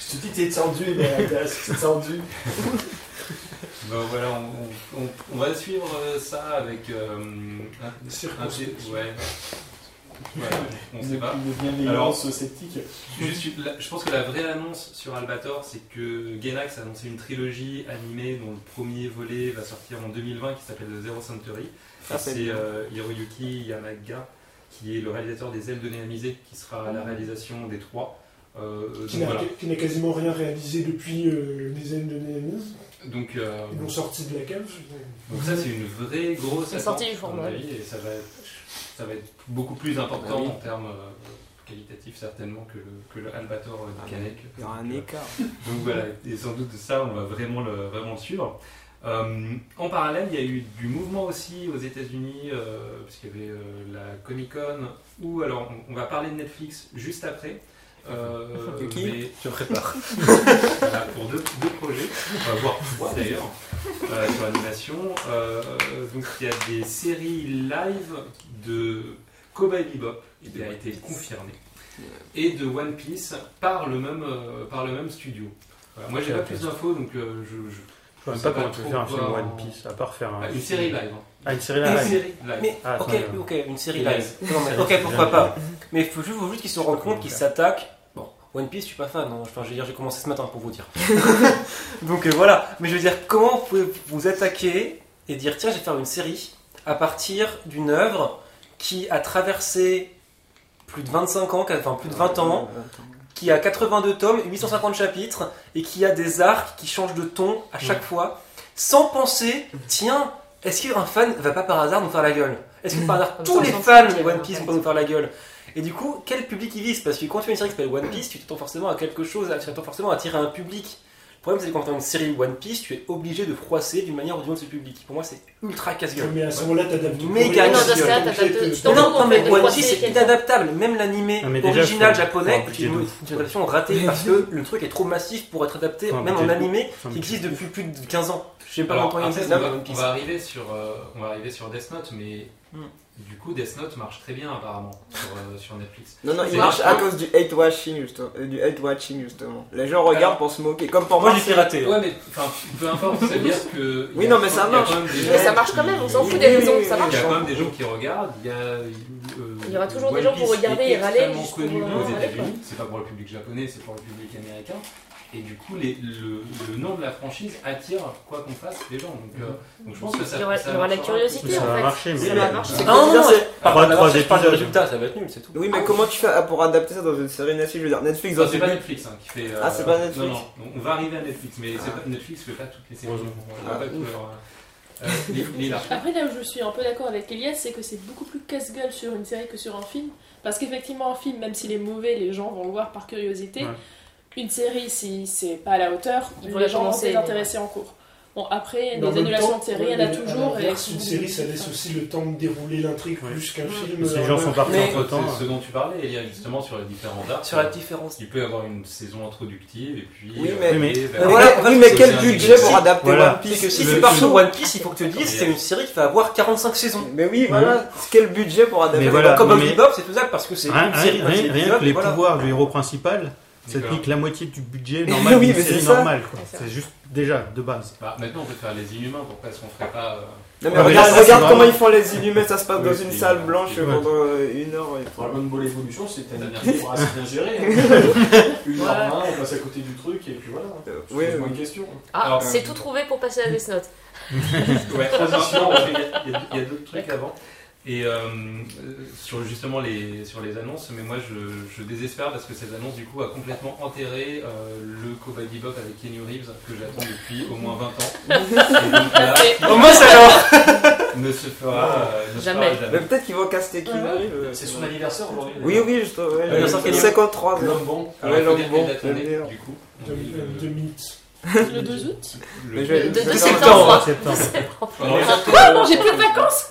Je te dis t'es tendu, mais t'es tendu. Bon, voilà, on, on- on va suivre euh, ça avec euh, un, un ouais. Voilà, on sait pas. Une bienveillance sceptique. La- je pense que la vraie annonce sur Albator, c'est que Gainax a annoncé une trilogie animée dont le premier volet va sortir en 2020 qui s'appelle The Zero Century. C'est euh, Hiroyuki Yamaga qui est le réalisateur des Ailes de Néamisé qui sera à la réalisation des trois. Euh, Qui n'a voilà. qui n'a quasiment rien réalisé depuis euh, les ailes de Néhémie. Donc, euh, Ils l'ont sorti de la cave. donc ça c'est une vraie grosse attente, sorti du à mon format. avis, et ça va être, ça va être beaucoup plus important Ah oui. en termes euh, qualitatifs certainement que le, que le Albator euh, Ah, de Canek. Il y aura un Donc, euh, écart. Donc voilà, et sans doute ça, on va vraiment le, vraiment le suivre. Euh, en parallèle, il y a eu du mouvement aussi aux États-Unis, euh, puisqu'il y avait euh, la Comic Con, ou alors on, on va parler de Netflix juste après. Euh, De qui mais Je prépare. voilà, [laughs] pour deux, deux projets, on va voir trois d'ailleurs, euh, sur l'animation. Euh, donc il y a des séries live de Cowboy Bebop qui a été confirmé et de One Piece par le même, euh, par le même studio. Voilà, moi j'ai pas plus d'infos donc euh, je, je- Je sais pas comment tu peux faire un film One Piece, à part faire un. ah, une série live. hein. Ah, une série Une live. série live. Mais Ah, ok, ok, une série live. Non, mais, ok, pourquoi pas. Mais il faut juste, faut juste qu'ils se rendent compte qu'ils s'attaquent. Bon, One Piece, je suis pas fan. hein. Enfin, je veux dire, j'ai commencé ce matin pour vous dire. [laughs] Donc euh, voilà. Mais je veux dire, comment vous pouvez vous attaquer et dire tiens, je vais faire une série à partir d'une œuvre qui a traversé plus de 25 ans, enfin plus de 20 ans, qui a 82 tomes, 850 chapitres, et qui a des arcs qui changent de ton à chaque fois, sans penser, tiens, est-ce qu'un fan va pas par hasard nous faire la gueule Est-ce que par hasard tous les fans de One Piece vont nous faire la gueule Et du coup, quel public ils visent Parce que quand tu fais une série qui s'appelle One Piece, tu t'attends forcément à quelque chose, tu t'attends forcément à attirer un public. Le problème, c'est que quand tu as une série One Piece, tu es obligé de froisser d'une manière ou d'une autre ce public. Pour moi, c'est ultra casse-gueule. Mais à ce moment-là, t'adaptes. Méga Non, dans casse-gueule. ce cas, t'as- t'as- tu Non, mais One Piece c'est inadaptable. Même l'animé original japonais, faut qui est une, adaptation ratée parce que le truc est trop massif pour être adapté, même en animé, qui existe depuis plus de 15 ans. Je sais pas longtemps il existe on, là, va, One on Piece. va arriver sur, euh, on va arriver sur Death Note, mais. Du coup Death Note marche très bien apparemment sur, euh, sur Netflix. Non, non, C'est il marche à cause du hate watching justement. euh, du hate watching justement. Les gens regardent Alors- pour se moquer. Comme pour Moi moi, j'ai piraté. Ouais, mais enfin, peu importe, c'est-à-dire que. Oui, il y a non, mais ça marche. quand même des Mais gens ça marche quand même, on s'en fout Oui, des oui, raisons, oui, ça oui, marche. Il y a quand même des gens qui regardent. Il y a, euh, Il y aura toujours des gens pour regarder et râler juste connu aux râler, États-Unis. C'est pas pour le public japonais, c'est pour le public américain. Et du coup, les- le, le nom de la franchise attire quoi qu'on fasse les gens. Donc, euh, donc je pense que ça. Il y aura, ça il y aura la curiosité Ça va marcher, mais- Ça va marcher. Ah non, non, non, Trois- de de épisodes. résultat, ça va être nul, c'est tout. Oui, mais comment tu fais ah, pour adapter ça dans une série Netflix Je veux dire, Netflix dans c'est ce pas. Netflix hein, qui fait. Ah, c'est pas Netflix Non, non, on va arriver à Netflix, mais c'est Ah. pas, Netflix fait pas toutes les séries. Heureusement. On va Ah, euh, euh. Après, là où je suis un peu d'accord avec Elias, c'est que c'est beaucoup plus casse-gueule sur une série que sur un film. Parce qu'effectivement, un film, même s'il est mauvais, les gens vont le voir par curiosité. Ouais. Une série, si c'est pas à la hauteur, Ils les la gens vont commencer, s'y intéresser en cours. Bon, après, même annulations de séries, il y en a toujours. et Une série, ça laisse aussi le temps de dérouler l'intrigue Ouais. plus qu'un film. Parce que les gens sont partis entre temps. C'est ce dont tu parlais, il y a justement sur les différents arcs. Sur la différence. Il peut y avoir une saison introductive et puis. Oui, euh, mais- Oui, mais- Euh, quel un budget pour adapter Voilà. One Piece? Que si tu pars sur One Piece, il faut que je te dise, c'est une série qui va avoir 45 saisons. Mais oui, voilà, quel budget pour adapter. Comme mais- Bebop, c'est faisable parce que c'est Rien, une série rien- que les pouvoirs du héros principal, ça D'accord. pique la moitié du budget [laughs] normal Oui, d'une mais c'est série normale. c'est juste déjà de base. Bah, maintenant, on peut faire les inhumains, pourquoi est-ce qu'on ferait pas. euh, Non mais Ouais, mais regarde, ça, comment vraiment- ils font les inhumés, ça se passe Oui, dans une salle blanche pendant euh, une heure. et tout. Dragon Ball Evolution, c'est [laughs] un équilibre assez bien géré. hein. [laughs] Une heure on passe à côté du truc et puis voilà. Euh, Je oui, oui. moins une question. Ah, Alors, c'est euh, tout trouvé pour passer à Death Note. Ouais, transition, y a- a, il y a d'autres trucs avant. Et euh, sur justement les, sur les annonces, mais moi je, je désespère parce que ces annonces du coup a complètement enterré euh, le Cowboy Bebop avec Kenny Reeves que j'attends depuis au moins 20 ans. [laughs] Et donc là, Au moins, ça alors ne se fera, euh, ne se Jamais. fera Mais peut-être qu'ils vont caster qui arrive. C'est son anniversaire aujourd'hui. Oui, oui, juste. ouais, Anniversaire euh, Kenny. 53 ans. L'homme bon. Ouais, donc bon, du coup. De, On est de le- mythe. Le 2 août le- je vais septembre. En septembre. Non, j'ai plus de vacances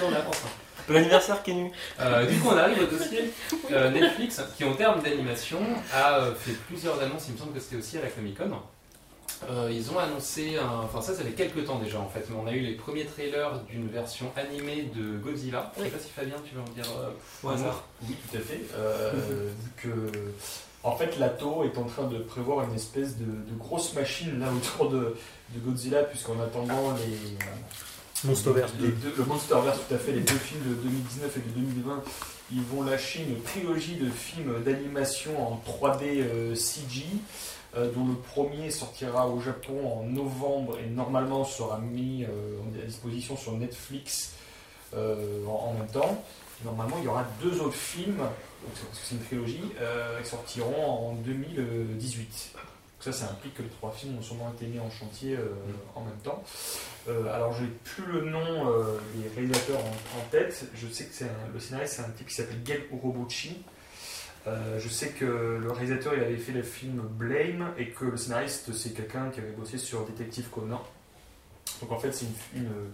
dans l'avance, hein. L'anniversaire qui est nu. Euh, du coup, on arrive au dossier Euh, Netflix, qui en termes d'animation a euh, fait plusieurs annonces. Il me semble que c'était aussi à la Comic Con. Euh, ils ont annoncé, un... enfin ça, ça fait quelques temps déjà en fait, mais on a eu les premiers trailers d'une version animée de Godzilla. Je sais pas si Fabien, tu veux en dire euh. Oui, tout à fait. Euh, vu que, en fait, Lato est en train de prévoir une espèce de, de grosse machine là autour de, de Godzilla, puisqu'en attendant les, Monsterverse les 2. deux, le Monsterverse, tout à fait, les deux films de 2019 et de 2020, ils vont lâcher une trilogie de films d'animation en 3D euh, CG, euh, dont le premier sortira au Japon en novembre et normalement sera mis euh, à disposition sur Netflix euh, en, en même temps. Normalement, il y aura deux autres films, c'est- parce que c'est une trilogie, euh, qui sortiront en 2018. Donc ça, ça implique que les trois films ont sûrement été mis en chantier euh, en même temps. Euh, alors, j'ai plus le nom euh, des réalisateurs en, en tête. Je sais que c'est un- le scénariste, c'est un type qui s'appelle Gen Urobuchi. Je sais que le réalisateur il avait fait le film Blame et que le scénariste c'est quelqu'un qui avait bossé sur Détective Conan. Donc en fait c'est une, une-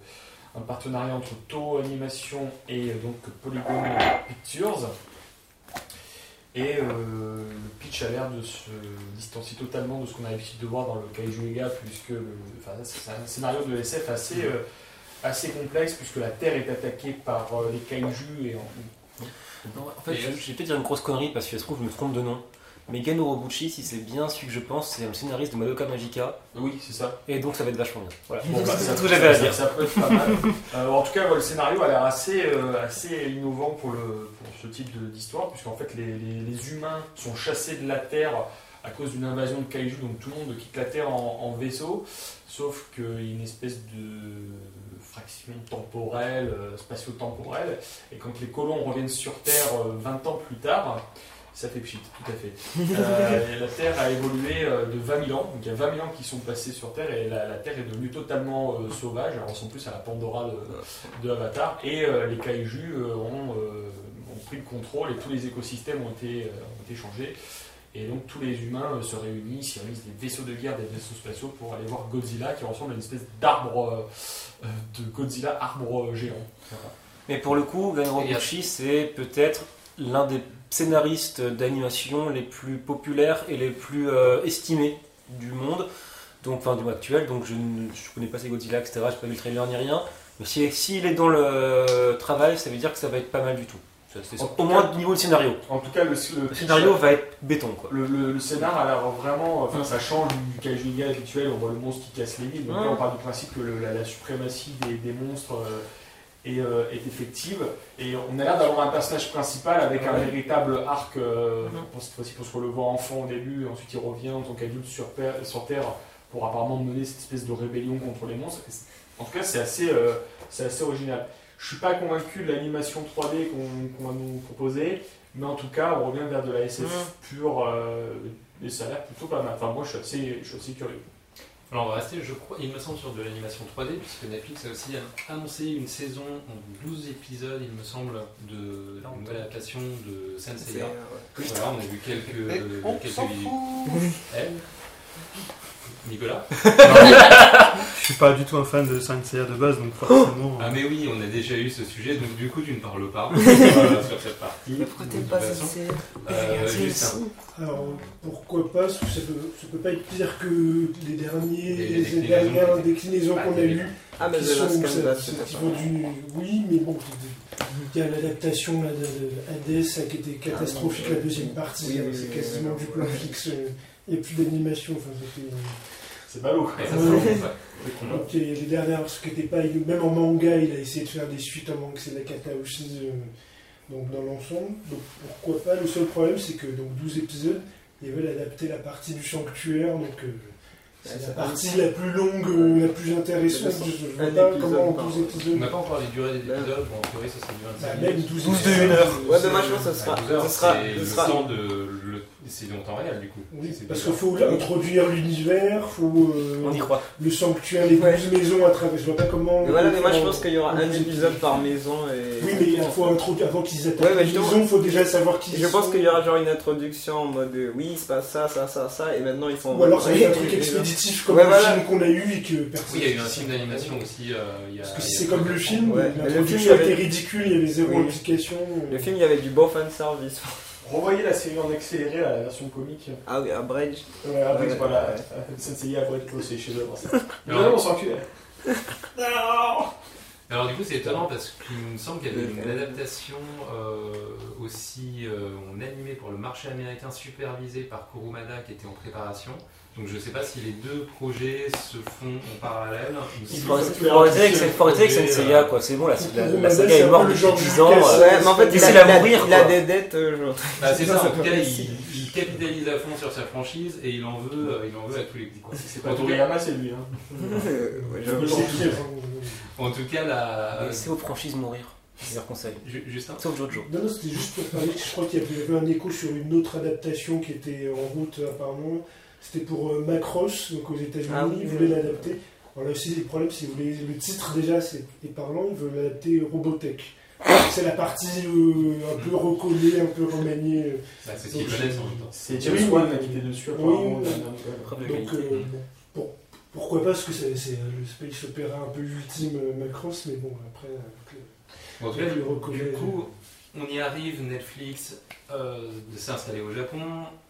un partenariat entre Toho Animation et donc Polygon Pictures. Et euh, le pitch a l'air de se distancier totalement de ce qu'on a l'habitude de voir dans le Kaiju Ega, puisque le- enfin, c'est un scénario de SF assez, euh, assez complexe, puisque la Terre est attaquée par euh, les Kaiju et en, Non, en fait, je, je vais peut-être dire une grosse connerie parce que ça se trouve, je me trompe de nom. Mais Gen Urobuchi, si c'est bien celui que je pense, c'est le scénariste de Madoka Magica. Oui, c'est ça. Et donc ça va être vachement bien. Voilà. Bon, bah, c'est tout ce que j'avais à dire. ça peut être pas mal. Euh, en tout cas, le scénario a l'air assez, euh, assez innovant pour, le, pour ce type d'histoire, puisqu'en fait, les, les- les humains sont chassés de la Terre à cause d'une invasion de kaiju, donc tout le monde quitte la Terre en, en vaisseau, sauf qu'il y a une espèce de fraction temporelle, euh, spatio-temporelle, et quand les colons reviennent sur Terre euh, 20 ans plus tard, ça fait pchit, tout à fait. [laughs] Euh, la Terre a évolué euh, de 20 000 ans, donc il y a 20 000 ans qui sont passés sur Terre et la, la Terre est devenue totalement euh, sauvage, elle ressemble plus à la Pandora de, de Avatar, et euh, les kaijus euh, ont, euh, ont pris le contrôle et tous les écosystèmes ont été, euh, ont été changés. Et donc tous les humains euh, se réunissent, ils réunissent des vaisseaux de guerre, des vaisseaux spatiaux pour aller voir Godzilla qui ressemble à une espèce d'arbre de Godzilla arbre géant. Voilà. Mais pour le coup, Gen Urobuchi, c'est peut-être l'un des scénaristes d'animation les plus populaires et les plus euh, estimés du monde, donc enfin du monde actuel. Donc je ne je connais pas ces Godzilla, etc. Je n'ai pas vu le trailer ni rien. Mais si- s'il est dans le travail, ça veut dire que ça va être pas mal du tout. En au moins cas- au niveau de scénario. En tout cas, le, le Le scénario va être béton, quoi. Le, le, le scénar a l'air vraiment. Enfin, ça change du Kaiju Ega habituel, on voit le monstre qui casse les villes. Donc là, on part du principe que le- la, la suprématie des, des monstres euh, est, euh, est effective. Et on a l'air d'avoir un personnage principal avec un véritable arc. pour cette fois-ci, parce qu'on le voit enfant au début, ensuite il revient en tant qu'adulte sur, Terre- sur Terre pour apparemment mener cette espèce de rébellion contre les monstres. Et En tout cas, c'est assez, euh, c'est assez original. Je suis pas convaincu de l'animation 3D qu'on qu'on va nous proposer, mais en tout cas, on revient vers de la SF Mhm. pure, euh, et ça a l'air plutôt pas mal. Enfin, moi, je suis assez, je suis assez curieux. Alors on va rester, je crois, il me semble, sur de l'animation 3D, puisque Netflix a aussi annoncé une saison en 12 épisodes, il me semble, de la nouvelle adaptation de Senseiya. euh. Voilà, on a vu quelques, quelques vidéos. Nicolas [laughs] suis pas du tout un fan de Saint Seiya de base, donc forcément. Ah mais oui, on a déjà eu ce sujet, donc du coup tu ne parles pas voilà, [laughs] sur cette partie. Pourquoi t'aimes De pas série Euh. Alors pourquoi pas parce que ça peut, ça peut pas être pire que les derniers, Les les, déclinaisons dernières déclinaisons qu'on a eues. Ah, mais qui sont, ça- qui vont du... Oui, mais bon, il y a l'adaptation de, de Hades qui était catastrophique, Ah, non, la deuxième partie, c'est quasiment du plan fixe, euh, a plus d'animation, enfin c'était... C'est ballot. Et ça, Ouais. ça. Donc y a les dernières, ce qui n'était pas, même en manga, il a essayé de faire des suites en manga, c'est la kata aussi, euh, donc dans l'ensemble. Donc pourquoi pas, le seul problème c'est que donc 12 épisodes, ils veulent adapter la partie du sanctuaire, donc euh, c'est la ça partie la plus longue, euh, la plus intéressante, je, je vois pas comment en par- 12 On épisodes, n'a pas encore les durées des épisodes, bon, en théorie ça serait bien. bah, même 12, 12 de épisodes, une heure. euh, Ouais, dommage, je pense que ça sera. 12 heures, Ce sera. le sera- temps de. C'est en temps réel du coup. Oui, C'est parce qu'il faut introduire l'univers, faut euh, On y croit. le sanctuaire, les 12 Ouais. maisons à travers. Je vois pas comment. Mais voilà, mais moi je pense qu'il y aura un épisode par maison et. Oui, mais il faut introduire avant qu'ils attaquent Ouais, les maisons, il faut déjà savoir qui je pense qu'il y aura genre une introduction en mode euh, oui, il se passe ça, ça, ça, ça, et maintenant ils font. Ou alors ça va être un truc expéditif comme Ouais, le voilà. film qu'on a eu et que personne. Oui, il y a eu un film d'animation aussi. euh, il y a- Parce que si c'est comme le film, l'introduction film, il y était avait- ridicule, il y avait zéro implication. Le film, il y avait du beau fan service. Revoyez la série en accéléré, la version comique. Ah oui, à Bridge. Ouais, avec, Ouais, voilà, ouais. Sensei Abril, c'est chez eux. [laughs] Non, on sanctuaire. Alors du coup c'est étonnant parce qu'il me semble qu'il y avait une adaptation euh, aussi euh, en animé pour le marché américain supervisé par Kurumada qui était en préparation. Donc je sais pas si les deux projets se font en parallèle. Il faut arrêter- avec- Senseiya, euh, quoi. C'est bon, la, la, la saga c'est est morte depuis genre 10 Lucas. ans. Ouais, euh, mais en fait, il a, mourir, il a quoi. des dettes. euh, genre. Bah, c'est [laughs] Ça, en tout cas, il, il capitalise à fond sur sa franchise et il en veut, euh, il en veut à tous les coups. c'est En pas tout cas, Toriyama, c'est lui. Hein. [laughs] Euh, C'est en tout cas la... Laissez vos franchises mourir. C'est leur conseil. Ju- Justin Sauf Jojo. Non, non, c'était juste pour parler, je crois qu'il y avait un écho sur une autre adaptation qui était en route apparemment. C'était pour euh, Macross, donc aux États-Unis, Ah oui, ils voulaient oui. l'adapter. Alors là aussi, le problème, c'est que le titre déjà c'est est parlant, ils veulent l'adapter Robotech. C'est la partie euh, un peu recollée, un peu remaniée. euh. Bah, C'est ce qu'ils connaissent en même temps. C'est James Wan qui était dessus, Oui, Donc, euh, bon, pour- pourquoi pas, parce que c'est c'est, euh, le space opéra un peu ultime euh, Macross, mais bon, après. avec le- En tout cas, Je le reconnais. du coup, on y arrive, Netflix euh, s'est installé au Japon,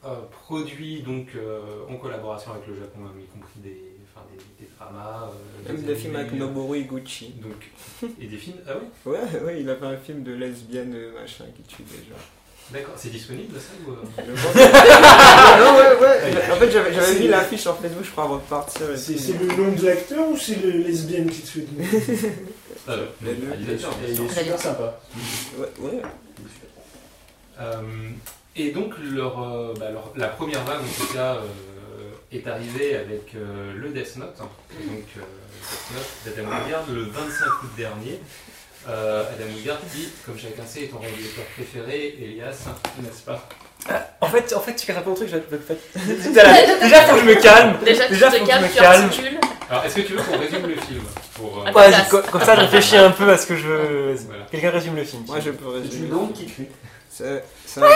euh, produit donc euh, en collaboration avec le Japon, y compris des, enfin, des, des dramas. euh, Même des des films avec Noboru Iguchi. Donc, et des films, ah oui [laughs] Ouais, ouais, il a fait un film de lesbienne machin qui tue gens. D'accord, c'est disponible ça ou, euh [laughs] non, ouais, ouais. En fait, j'avais mis l'affiche sur Facebook, je crois, avant de partir. C'est le nom de l'acteur ou c'est le lesbienne qui te [laughs] Ah, le bien il est super sympa. Ouais, ouais. Euh, et donc, leur, euh, bah, leur- la première vague, en tout cas, euh, est arrivée avec euh, le Death Note. Donc, euh, Death Note d'Adam Wingard le 25 août dernier. Euh, Adam Wingard qui, comme chacun sait, est ton réalisateur préféré, Elias, n'est-ce pas? En fait, en fait, tu casses un truc. je- en fait- [laughs] Déjà, déjà, faut que je me calme. Déjà, faut te que je calmes, me tu calme. articules. Alors, est-ce que tu veux qu'on résume le film? Pour, euh, Ah, Ouais, comme ça, je réfléchis un peu à ce que je veux. voilà. Quelqu'un résume le film. Moi, je peux C'est résumer. une longue qui crie. C'est un,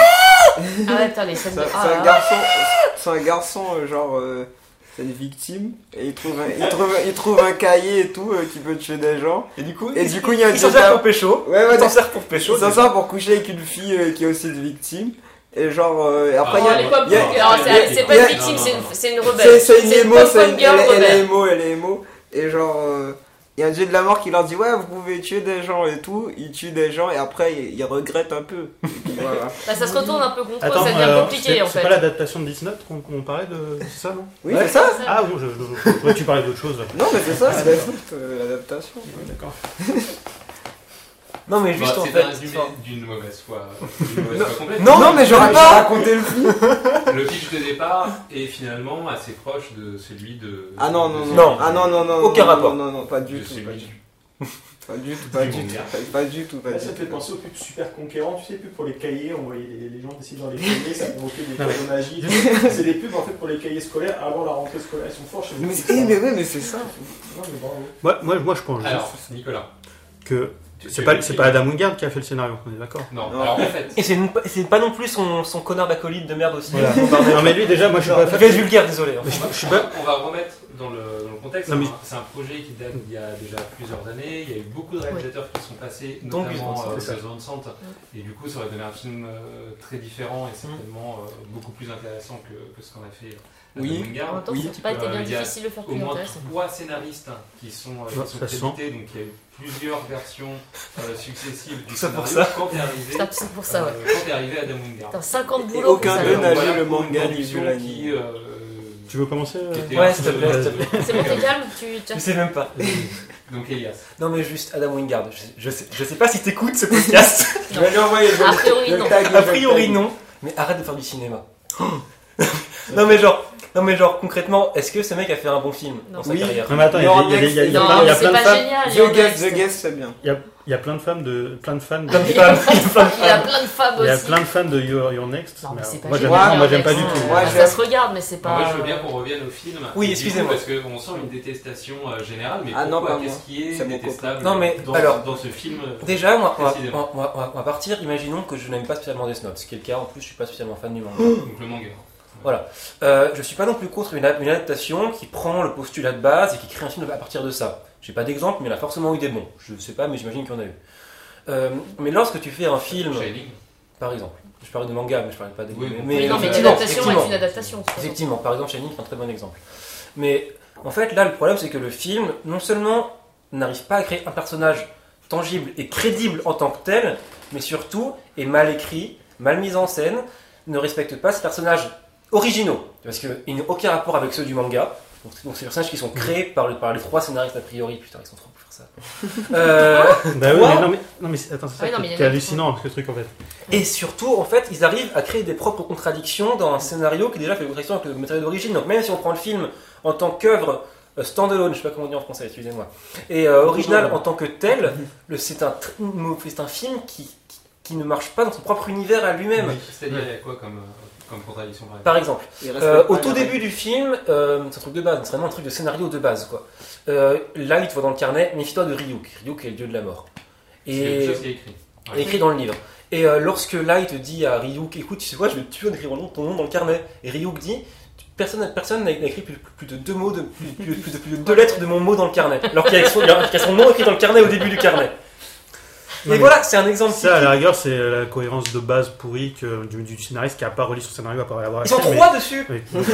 Ah les scènes de. Ah, garçon, c'est un garçon euh, genre, euh, c'est une victime et il trouve, un, il trouve, il trouve un cahier et tout euh, qui peut tuer des gens. Et du coup, Et du coup, il y a un s'en sert de- pour pécho. Ouais, ouais, Il s'en sert pour pécho. il s'en sert pour coucher avec une fille euh, qui est aussi une victime. Et genre, euh, et après, Ah, il y a- c'est pas une victime, c'est une- c'est une C'est rebelle. c'est une émo, c'est une- elle, elle est émo, elle est émo. Et genre, euh, il y a un dieu de la mort qui leur dit Ouais, vous pouvez tuer des gens et tout. Il tue des gens et après, il, il regrette un peu. [laughs] Voilà. Bah, ça se retourne un peu contre eux, Attends, ça devient euh, compliqué c'est en c'est fait. pas l'adaptation de Death Note qu'on qu'on parlait de. C'est ça, non? Oui, Ouais. c'est ça Ah bon, je, je, je croyais que tu parlais d'autre chose. Non, mais c'est ça, Ah, c'est d'accord. euh, l'adaptation. D'accord. [laughs] Non, mais Bah, juste en c'est fait. un résumé enfin, d'une mauvaise foi. Non, non, mais j'aurais pas raconté le film. [laughs] Le pitch de départ est finalement assez proche de celui de. Ah non, non, de non. Non. Ah non, non, non. Aucun non, rapport. Non, non, non, pas du tout. Pas du- tout. Pas du tout, pas Du du tout. Pas- du ça fait penser aux pubs super conquérants, tu sais, les pubs pour les cahiers, on voyait les, les gens dessiner dans les cahiers, ça provoquait des mais- cadeaux magiques. [laughs] C'est des pubs en fait pour les cahiers scolaires avant la rentrée scolaire, ils sont forts chez Mais, les eh, mais ouais, mais c'est ça. Non, mais bravo. Ouais, moi, moi, je pense Alors, juste Nicolas. que c'est pas, pas Adam Wingard qui a fait le scénario, on est d'accord Non, Non. alors en fait. Et c'est pas non plus son, son connard d'acolyte de merde aussi. Voilà. Non, mais lui, déjà, moi, je suis pas Il fait vulgaire, désolé. hein. Mais je, On va, je suis pas. on va remettre dans le, dans le contexte, mais- c'est un- projet qui date d'il y a déjà plusieurs années. Il y a eu beaucoup de réalisateurs qui sont passés, Donc, notamment euh, c'est ça. Gus Van Sant. Et du coup, ça aurait donné un film euh, très différent et certainement euh, beaucoup plus intéressant que, que ce qu'on a fait. euh, Oui. Wingard. En même temps, Oui. ça n'a pas été bien il y a difficile de faire plus intéressant. trois scénaristes hein, qui sont, euh, qui sont ça se crédités, donc il y a eu plusieurs versions euh, successives du Ça pour scénario ça. quand t'es arrivé, C'est pour ça, ouais. euh, quand t'es arrivé à Adam Wingard. T'as 50 Et boulots aucun pour d'eux n'a lu le manga ni vu l'anime. qui, euh, Tu veux commencer euh qui était Ouais, un s'il te peu- plaît, s'il te plaît. C'est bon, t'es [laughs] calme tu... tu- Je sais même pas. Donc Elias. Non mais juste Adam Wingard, je, je sais, je sais pas si t'écoutes ce podcast. [laughs] Je vais lui envoyer le A priori, le non. tag, A le priori tag. non, mais arrête de faire du cinéma. [laughs] non mais genre, non mais genre concrètement, est-ce que ce mec a fait un bon film dans Non. sa Oui. carrière Non mais attends, il y a, il y a- il y a- il y a Non, plein- il y a c'est plein de femmes. génial. il y en The a Guest, The Guest, c'est bien. Il y a, il y a plein de femmes de plein de fans. de- [laughs] Plein de femmes, il y a plein de Il y a femmes. plein de femmes Il y a aussi. plein de fans de Your, Your Next. Non, mais mais c'est pas moi, j'aime génial. pas, moi j'aime pas Ouais, du tout. Ouais, je- ça se regarde, mais c'est pas. Moi, je veux bien qu'on revienne au film. Oui, Du excusez-moi. coup, Parce qu'on sent une détestation euh, générale, mais Ah non, pourquoi pas Qu'est-ce moi. qui est, C'est mon détestable Non, mais dans, alors- dans ce film euh, Déjà, moi, on va, Précisément. on va- on va- on va partir, imaginons que je n'aime pas spécialement Death Note, ce qui est le cas, en plus je suis pas spécialement fan du manga. Donc le manga. Euh, je suis pas non plus contre une, a- une adaptation qui prend le postulat de base et qui crée un film à partir de ça. J'ai pas d'exemple, mais il y en a forcément eu des bons. Je sais pas, mais j'imagine qu'il y en a eu. Euh, mais lorsque tu fais un film, par exemple, je parlais de manga, mais je parlais pas des Oui, mais, non, mais effectivement, l'adaptation effectivement. est une adaptation. Effectivement, par exemple, Shining est un très bon exemple. Mais en fait, là, le problème, c'est que le film, non seulement n'arrive pas à créer un personnage tangible et crédible en tant que tel, mais surtout est mal écrit, mal mis en scène, ne respecte pas ses personnages originaux, parce qu'ils n'ont aucun rapport avec ceux du manga. Donc, donc c'est des personnages qui sont créés par, le- par les trois scénaristes a priori. Putain, ils sont trop pour faire ça. [laughs] Euh, Bah oui, mais non, mais, non, mais c'est- attends, c'est ça Oui, non, qui- mais il y en qui est a qui hallucinant, ce truc en fait. Et surtout, en fait, ils arrivent à créer des propres contradictions dans un scénario qui déjà fait des contradictions avec le matériel d'origine. Donc même si on prend le film en tant qu'œuvre euh, standalone, je sais pas comment on dit en français, excusez-moi, et euh, original en tant que tel, le- c'est un, un film qui, qui, qui ne marche pas dans son propre univers à lui-même. C'est-à-dire, il y a quoi comme, euh, comme contradiction par exemple Par euh, au tout début du film, euh, c'est un truc de base, c'est vraiment un truc de scénario de base, quoi. Euh, là, il te voit dans le carnet, méfie-toi de Ryuk. Ryuk est le dieu de la mort. C'est quelque Et chose qui est écrit. est écrit dans le livre. Et euh, lorsque Light dit à Ryuk, écoute, tu sais quoi, je vais te tuer en écrivant ton nom- ton nom dans le carnet. Et Ryuk dit, personne personne n'a écrit plus, plus de deux mots, de, plus, plus- plus de, plus de deux lettres de mon mot dans le carnet. Alors qu'il y a son nom écrit dans le carnet au début du carnet. Mais voilà, c'est un exemple. Ça, à la rigueur, c'est la cohérence de base pourrie que, du, du scénariste qui a pas relu son scénario à part l'avoir Ils mais- trois dessus. Oui. [laughs]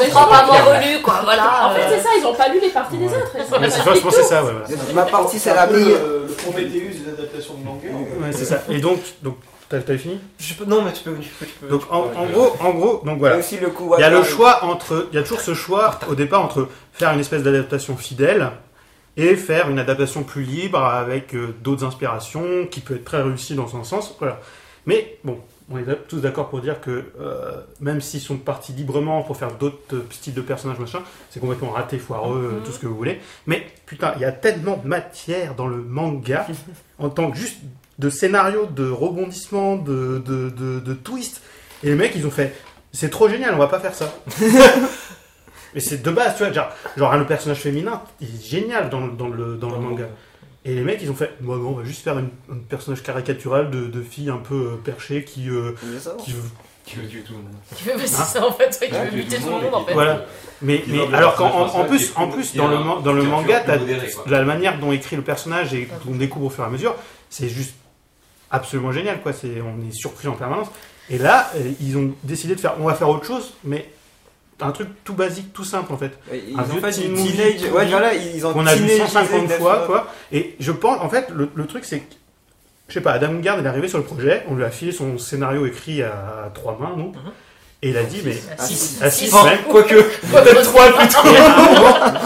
Qu'ils croient pas avoir relu, quoi. Voilà. En fait, c'est ça, ils ont pas lu les parties des autres. Ils ont Mais c'est- je ça, ouais, voilà. Ma partie, c'est la meilleure. Le Prometheus des adaptations de manga. Ouais, c'est ça. Et donc, donc t'as fini? Je peux- non, mais tu peux. Tu peux, tu peux- Donc tu peux- en, en gros, en gros, donc voilà. Il y a le choix entre, il y a toujours ce choix au départ entre faire une espèce d'adaptation fidèle et faire une adaptation plus libre avec euh, d'autres inspirations qui peut être très réussie dans son sens. Voilà. Mais bon, on est tous d'accord pour dire que euh, même s'ils sont partis librement pour faire d'autres styles de personnages machin, c'est complètement raté, foireux, euh, tout ce que vous voulez. Mais putain, il y a tellement de matière dans le manga [laughs] en tant que juste de scénario, de rebondissement, de, de, de, de twist. Et les mecs, ils ont fait c'est trop génial, on va pas faire ça. [laughs] Mais c'est de base, tu vois, genre, genre le personnage féminin, il est génial dans, le- dans le, dans le manga. Et les mecs, ils ont fait, bon, on va juste faire un personnage caricatural de, de fille un peu euh, perchée qui, euh, qui veut- Qui veut tuer tout le monde. Tu veux, c'est ça en fait, veux tuer buter tout le monde en fait. Voilà. Mais, mais alors qu'en personnages en, en plus, en qui plus dans le, qui dans le manga, la manière dont écrit le personnage et qu'on découvre au fur et à mesure, c'est juste absolument génial, quoi. C'est, on est surpris en permanence. Et là, euh, ils ont décidé de faire, on va faire autre chose, mais un truc tout basique, tout simple en fait. Ils Un ont vieux fait teen du movie teenage. Ouais, voilà, ils ont qu'on a vu teenageisé 150 Death fois, quoi. Et je pense, en fait, le, le truc, c'est que, je sais pas, Adam il est arrivé sur le projet, on lui a filé son scénario écrit à trois mains, nous, Mhm. et il a dit, mais, Ah, six. à six, Six. même, Quoique, peut-être trois plutôt.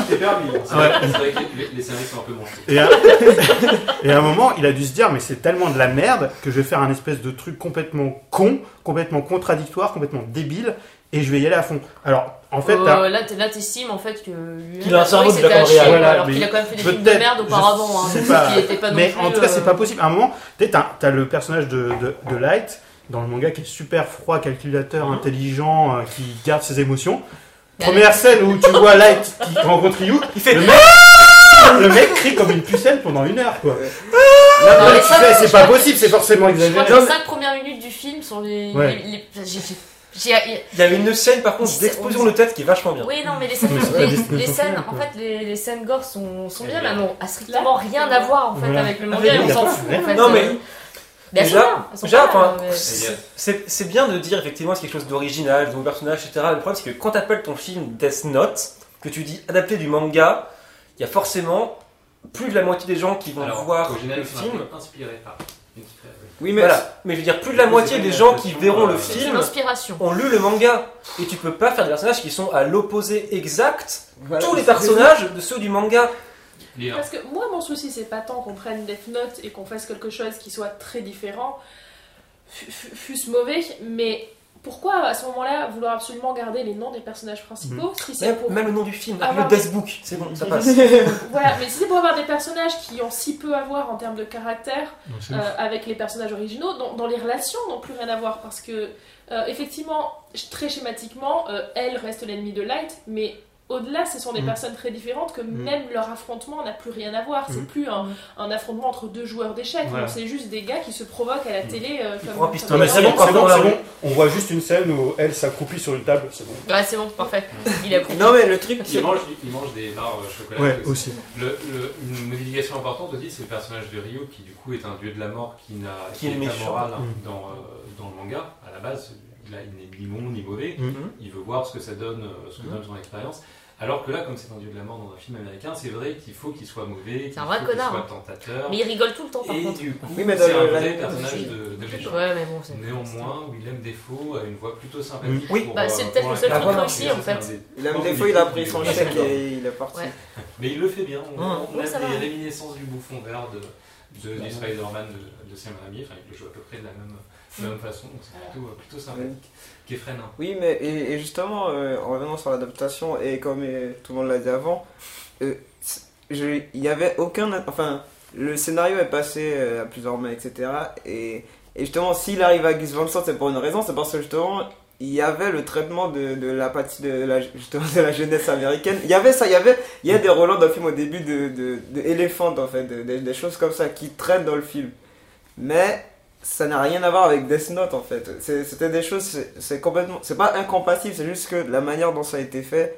T'es permis. C'est vrai, c'est vrai que les, scénaristes sont un peu. Et à, [laughs] et à un moment, il a dû se dire, mais c'est tellement de la merde que je vais faire un espèce de truc complètement con, complètement contradictoire, complètement débile, et je vais y aller à fond. Alors, en fait, Euh, là, là, t'estimes en fait que lui, Qu'il a un cerveau de Henry, voilà, alors qu'il a quand même fait des films de merde auparavant, hein, sais donc pas. il était pas non mais plus, en tout cas, c'est euh, pas possible. À un moment, t'as as le personnage de, de, de Light dans le manga qui est super froid, calculateur, Mhm. intelligent, euh, qui garde ses émotions. Première scène où tu vois [laughs] Light qui rencontre Ryuk, Il fait le mec, le mec crie comme une pucelle pendant une heure, quoi. Non, je c'est pas possible, c'est forcément Je crois exagéré. que les mais- 5 premières minutes du film sont les. Ouais. les- les- j'ai- J'ai- il- y a une scène par contre d'explosion de tête qui est vachement bien. Oui, non, mais les scènes, les, scènes, en fait, les, les scènes gore sont, sont bien, mais n'ont strictement rien à voir en fait Voilà. avec le Ah, manga. on s'en fout en fait. Non, mais- Déjà, enfin, c'est- bien de dire effectivement c'est quelque chose d'original, de nouveaux personnages, etc. Le problème c'est que quand t'appelles ton film Death Note, que tu dis adapté du manga, il y a forcément plus de la moitié des gens qui vont Alors, voir le film. inspiré par. Oui. Oui, mais Voilà, mais je veux dire, plus de la moitié des gens qui verront le film ont lu le manga. Et tu peux pas faire des personnages qui sont à l'opposé exact, voilà. tous les personnages de ceux du manga. Lire. Parce que moi, mon souci, c'est pas tant qu'on prenne Death Note et qu'on fasse quelque chose qui soit très différent, fût-ce mauvais, mais pourquoi à ce moment-là vouloir absolument garder les noms des personnages principaux si c'est Même, pour... même le nom du film, Ah, le. Death Book, c'est bon, ça passe. [laughs] Voilà, mais si c'est pour avoir des personnages qui ont si peu à voir en termes de caractère Non, euh, avec les personnages originaux, dans, dans les relations n'ont plus rien à voir parce que, euh, effectivement, très schématiquement, euh, elle reste l'ennemi de Light, mais au-delà, ce sont des Mm. personnes très différentes que Mm. même leur affrontement n'a plus rien à voir. C'est Mm. plus un, un affrontement entre deux joueurs d'échecs, Voilà. c'est juste des gars qui se provoquent à la télé euh, comme. Non, mais c'est bon, bon, on bon. On voit juste une scène où elle s'accroupit sur une table, c'est bon. Ouais, c'est bon, parfait. Il a compris. Non, mais le truc, Il mange, il mange des barres chocolat. Ouais, aussi. Le, le- une modification importante aussi, c'est le personnage de Ryo qui du coup est un dieu de la mort qui n'a Qui est moral hein, Mm. dans, euh, dans le manga. À la base, il, a- il n'est ni bon ni mauvais. Mm. Il veut voir ce que ça donne, euh, ce que Mm. donne son expérience. Alors que là, comme c'est un dieu de la mort dans un film américain, c'est vrai qu'il faut qu'il soit mauvais, qu'il faut soit hein. tentateur. Mais il rigole tout le temps par et contre. du coup, Oui, mais c'est un le- vrai personnage de, de. Ouais, mais bon, c'est. Néanmoins, Willem Dafoe a une voix plutôt sympathique. Oui, pour, bah, euh, c'est peut-être le seul truc réussi, en fait. un des- Il a pris son [laughs] chèque et il est parti. Mais il le fait bien. On, a des réminiscences du bouffon vert de, de- du Spider-Man de, de Sam Raimi. Enfin, il le joue à peu près de la même, de la même façon. Donc c'est plutôt, plutôt sympathique. Kefren. Oui, mais et, et justement, euh, en revenant sur l'adaptation, et comme euh, tout le monde l'a dit avant, euh, il n'y avait aucun. Enfin, le scénario est passé euh, à plusieurs mains, etc. Et, et justement, s'il arrive à Gus Van Sant, c'est pour une raison, c'est parce que justement, il y avait le traitement de, de l'apathie de la, justement, de la jeunesse américaine. Il y avait ça, il y avait il y a des relents dans le film au début de, de, de Elephant, en fait, de- de- des choses comme ça qui traînent dans le film. Mais ça n'a rien à voir avec Death Note en fait. C'était des choses, c'est- complètement, c'est pas incompatible, c'est juste que la manière dont ça a été fait,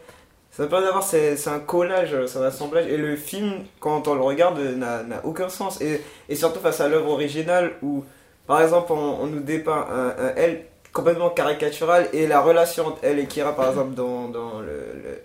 ça n'a pas d'avoir, c'est c'est un collage, c'est un assemblage. Et le film, quand on le regarde, n'a n'a aucun sens. Et, et surtout face à l'œuvre originale où, par exemple, on, on nous dépeint un, un elle complètement caricatural et la relation entre elle et Kira, par exemple, dans, dans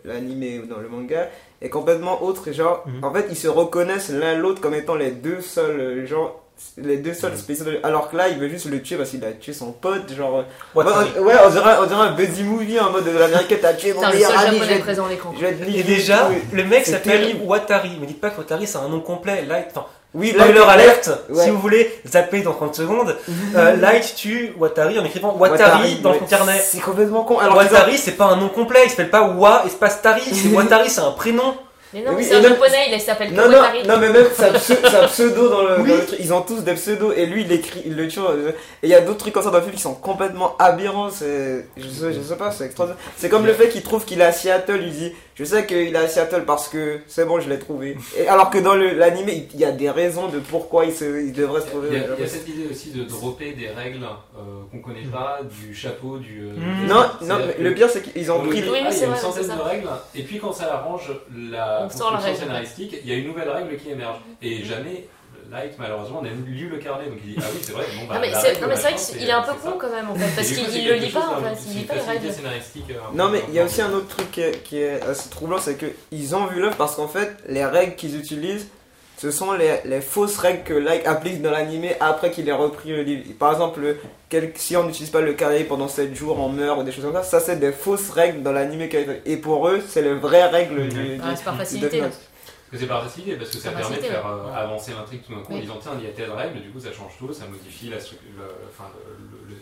l'anime ou dans le manga, est complètement autre. Genre, Mhm. en fait, ils se reconnaissent l'un l'autre comme étant les deux seuls euh, gens les deux seuls spéciaux de- alors que là il veut juste le tuer parce qu'il a tué son pote genre What ouais, the- on, ouais, on dirait, on dirait un buddy movie en mode de l'américain t'as tué mon meilleur ami je présent à l'écran. Et déjà, le mec s'appelle. Watari. Me dites pas que Watari c'est un nom complet. Light, enfin, oui spoiler alerte, ouais. si vous voulez zapper dans 30 secondes, [laughs] euh, Light tue Watari en écrivant Watari, dans son carnet. c'est complètement con alors Watari c'est pas un nom complet, il s'appelle pas Wa espace Tari, c'est [laughs] Watari c'est un prénom. Mais non, Oui, c'est un même- japonais, il s'appelle non, non, non, mais même c'est un, [laughs] un pseudo dans le, Oui. dans le truc. Ils ont tous des pseudos et lui il écrit, il le tue. euh, Et il y a d'autres trucs comme ça dans le film qui sont complètement aberrants. C'est, je sais, je sais pas, c'est extraordinaire. C'est comme le fait qu'il trouve qu'il est à Seattle. Il dit, je sais qu'il est à Seattle parce que c'est bon, je l'ai trouvé. Et alors que dans le, l'anime, il y a des raisons de pourquoi il, se, il devrait se trouver. Il y, a, il y a cette idée aussi de dropper des règles euh, qu'on connaît pas, du chapeau, du. euh, du- Non, non, mais le pire c'est qu'ils ont pris. Oui, ah, il y a une vrai, centaine de règles, et puis quand ça arrange la On sort la construction règle. scénaristique, il y a une nouvelle règle qui émerge. Et jamais. Light, malheureusement, n'a lu le carnet, donc il dit Ah oui, c'est vrai, bon, bah. Non mais c'est règle, non, mais c'est vrai qu'il est un peu con quand même en fait, parce qu'il il le lit pas en fait, il lit pas les règles. scénaristique, euh, Non mais il y a aussi un autre truc qui est, qui est assez troublant, c'est que ils ont vu l'œuvre parce qu'en fait les règles qu'ils utilisent, ce sont les, les fausses règles que Like applique dans l'animé après qu'il ait repris le livre. Par exemple, le- quel- si on n'utilise pas le carré pendant 7 jours, on meurt ou des choses comme ça, ça c'est des fausses règles dans l'animé. a. Et pour eux, c'est les vraies règles du, Ah, par facilité. C'est par facilité, parce que ça permet de faire euh, ouais. avancer l'intrigue tout d'un coup en Oui. disant tiens, il y a telle règle, du coup ça change tout, ça modifie la structure. Enfin, le. le- le-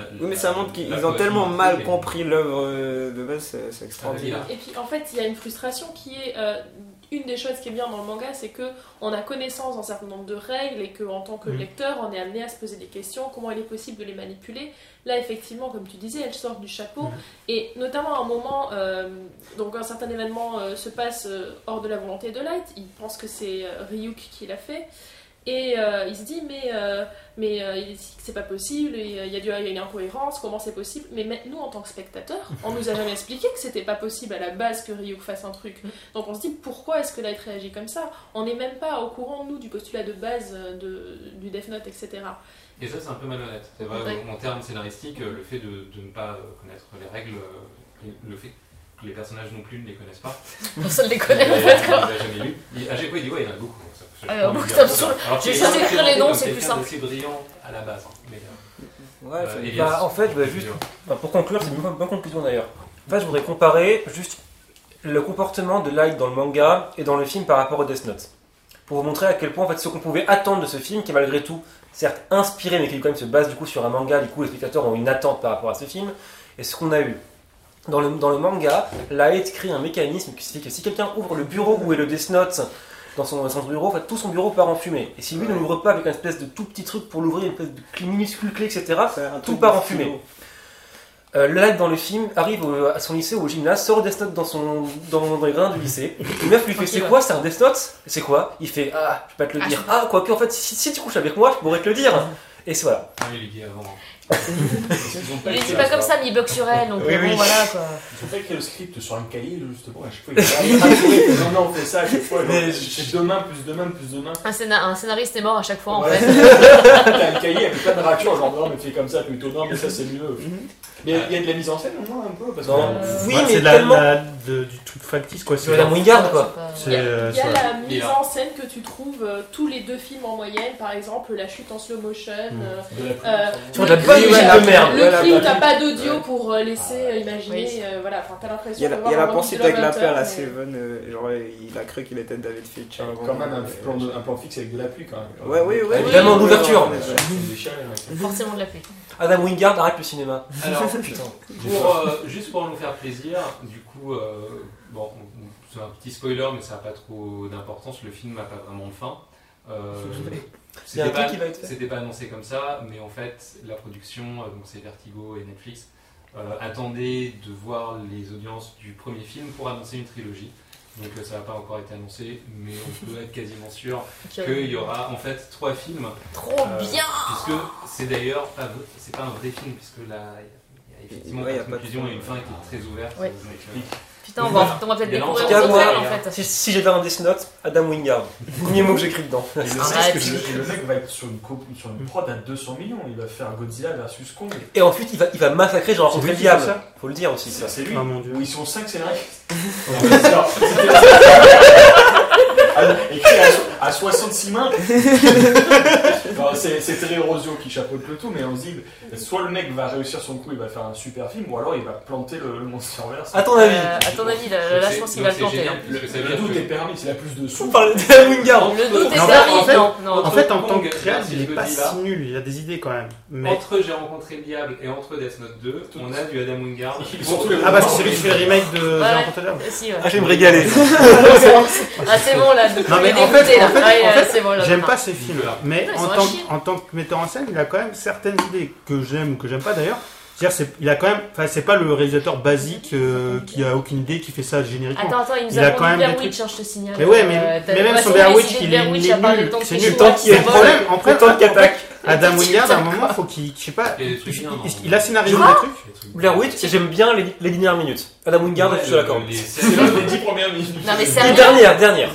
la- Oui, mais ça montre qu'ils ont tellement mal compris l'œuvre euh, de base, c'est extraordinaire. Et puis en fait, il y a une frustration qui est euh, une des choses qui est bien dans le manga, c'est que on a connaissance d'un certain nombre de règles et que en tant que Mhm. lecteur, on est amené à se poser des questions, comment il est possible de les manipuler? Là, effectivement, comme tu disais, elles sortent du chapeau Mhm. et notamment à un moment, euh, donc un certain événement euh, se passe euh, hors de la volonté de Light. Il pense que c'est Ryuk qui l'a fait. Et euh, il se dit, mais, euh, mais euh, c'est pas possible, euh, il y, a du- il y a une incohérence, comment c'est possible? Mais nous, en tant que spectateurs, on nous a jamais expliqué que c'était pas possible à la base que Ryuk fasse un truc. Donc on se dit, pourquoi est-ce que Light réagit comme ça? On n'est même pas au courant, nous, du postulat de base euh, de, du Death Note, etc. Et ça, c'est un peu malhonnête. C'est vrai, Ouais. en termes scénaristiques, le fait de, de ne pas connaître les règles, le fait les personnages non plus ne les connaissent pas. Personne ne les connaît en fait quoi. il jamais lu. Il- À chaque fois, il dit Ouais, il y en a beaucoup. ça- ça me saoule. Qu'il J'ai juste écrire les noms, c'est plus simple. d'assez brillant à la base. hein. Euh, Ouais, euh, c'est- Bah, en fait, bah, c'est juste-. Enfin, pour conclure, c'est une bonne, bonne conclusion d'ailleurs. En fait, je voudrais comparer juste le comportement de Light dans le manga et dans le film par rapport au Death Note. Pour vous montrer à quel point en fait, ce qu'on pouvait attendre de ce film, qui est malgré tout, certes inspiré, mais qui quand même se base du coup sur un manga, du coup les spectateurs ont une attente par rapport à ce film, et ce qu'on a eu. Dans le, dans le manga, Light crée un mécanisme qui fait que si quelqu'un ouvre le bureau où est le Death Note dans son, dans son bureau, en fait, tout son bureau part en fumée. Et si lui ne l'ouvre pas avec une espèce de tout petit truc pour l'ouvrir, une espèce de clé minuscule clé, etc., un tout part en fumée. Euh, Light dans le film arrive au- à son lycée ou au gymnase, sort Death Note dans, son, dans, dans les gradins du lycée. Le meuf lui fait C'est quoi C'est un Death Note? C'est quoi? Il fait Ah, je peux pas te le Ah, dire. je- Ah, quoique, en fait, si, si tu couches avec moi, je pourrais te le dire. Et c'est voilà. Ah, il lui dit avant. Il dit la- pas comme ça, mais il bug sur elle, donc Oui, bon, oui. voilà quoi. Ils ont pas écrit le script sur un cahier, justement, à chaque fois. [laughs] Ah, non, non, on fait ça à chaque fois. Mais- C'est deux mains, plus deux mains, plus deux mains. Un, scéna- un scénariste est mort à chaque fois en Ouais. fait. [laughs] T'as un cahier avec plein de ratures, genre non, mais fais comme ça plutôt, non, mais ça c'est mieux. Mais il y a de la mise en scène au moins un peu parce que. Non. Euh, Oui, Ouais, mais c'est de la, tellement. la- de- du truc factice quoi. C'est Madame Wingard, quoi. c'est, Il y a, euh, il y a la mise en scène que tu trouves euh, tous les deux films en moyenne, par exemple la chute en slow motion, Mm. euh, De la la le musique de merde. La bonne- t'as pas d'audio Ouais. pour euh, laisser euh, imaginer, Oui. euh, voilà, enfin t'as Il y l'impression a, de la- il y a la poursuite avec la à mais- Seven, genre il a cru qu'il était David Fincher. Euh, Quand même un plan, fixe avec de la pluie quand même. Ouais, oui. Évidemment. Forcément de la pluie. Adam Wingard arrête le cinéma. Alors, [laughs] Putain. pour, euh, juste pour nous faire plaisir, du coup, euh, bon, on- on- c'est un petit spoiler, mais ça n'a pas trop d'importance. Le film n'a pas vraiment de fin. Euh, [laughs] c'était pas, qui va être fait. c'était pas annoncé comme ça, mais en fait, la production, euh, donc c'est Vertigo et Netflix, euh, attendait de voir les audiences du premier film pour annoncer une trilogie. Donc ça n'a pas encore été annoncé, mais on peut être quasiment sûr [laughs] qu'il y aura en fait trois films Trop Euh, bien Puisque c'est d'ailleurs pas, c'est pas un vrai film, puisque là, il y a- effectivement Ouais, de conclusion et une fin qui est très ouverte. Ouais. donc, euh, Putain, on va, on va peut-être en découvrir encore autre moi, en fait. Si, si j'avais un Death Note, Adam Wingard. [laughs] Premier mot que j'écris dedans. Et le, Arrête. mec, le- le mec va être sur une, co- sur une prod à 200 millions, il va faire Godzilla versus Kong. Et ensuite, il va, il va massacrer genre fait diable. Faut le dire aussi, ça. C'est lui. Oh mon dieu. Où ils sont 5 scénaristes. [laughs] Écrit [laughs] à, à 66 mains. Alors, [laughs] C'est c'est Terry Rosio qui chapeaute le tout, mais on se dit soit le mec va réussir son coup, il va faire un super film, ou alors il va planter le, le Monsterverse. À ton avis Euh, à ton avis, là, là, donc je c'est- pense qu'il va le c'est planter. génial, hein. Le doute que- est permis, s'il a plus de sous. On parle d'Adam Wingard. Le doute est En fait, permis, en fait- non, non. En fait, en Kong tant que créateur, il est pas si nul, il a des idées quand même. Mais... Entre J'ai rencontré le diable et entre Death Note 2, on a du Adam Wingard. Ah, parce que c'est lui qui fait le remake de. J'ai rencontré le diable. Ah, je vais me régaler. [laughs] Ah, c'est bon là, de Non, mais en fait- fait- Ouais, en fait, c'est bon là. J'aime pas ces films, mais en tant, en tant que metteur en scène, il a quand même certaines idées que j'aime ou que j'aime pas d'ailleurs. C'est-à-dire, c'est- il a quand même, enfin, c'est pas le réalisateur basique euh, qui a aucune idée qui fait ça génériquement. Attends, attends, il nous Il a quand même Blair des Witch, hein, je te signale. Mais ouais, mais- Euh, mais même son Blair Witch, il est- nul. C'est nul. Tant qu'il y a- problème, en fait, Le temps qui attaque. Adam Wingard, à un moment, faut qu'il, je sais pas, Il a il, scénarisé des trucs. Blair Witch, et j'aime bien les, les dernières minutes. Adam Wingard, je suis d'accord. Les C'est des 10 premières minutes. Non, mais Les sérieux dernières, dernières.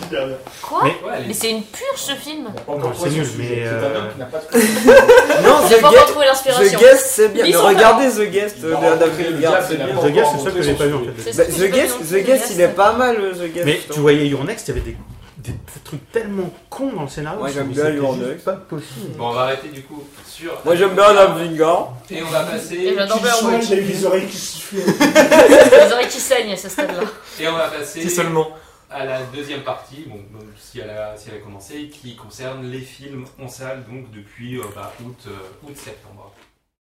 Quoi Mais- Ouais, les- Mais c'est une purge ce film Non, c'est nul, mais, C'est euh, un homme qui n'a pas de [laughs] Non, J'ai The pas encore Guest, The. Guest, c'est bien. Mais regardez The Guest Il va de Adam rencontrer le Wingard, The Guest, c'est ça que j'ai pas vu en fait. Bah, The Guest, il est pas mal, euh, The Guest. Mais tu voyais Your Next, il y avait des, des, trucs tellement cons dans le scénario. Moi, j'aime bien juste Next. Pas possible. Bon, on va arrêter du coup sur. Moi, j'aime bien Adam Wingard. Et on va passer. Et j'adore eu les oreilles qui. Les oreilles qui saignent à ce stade-là. Et on va passer Si seulement. à la deuxième partie, bon, donc, si, elle a, si elle a commencé, qui concerne les films en salle, donc depuis euh, bah, août, euh, août-septembre.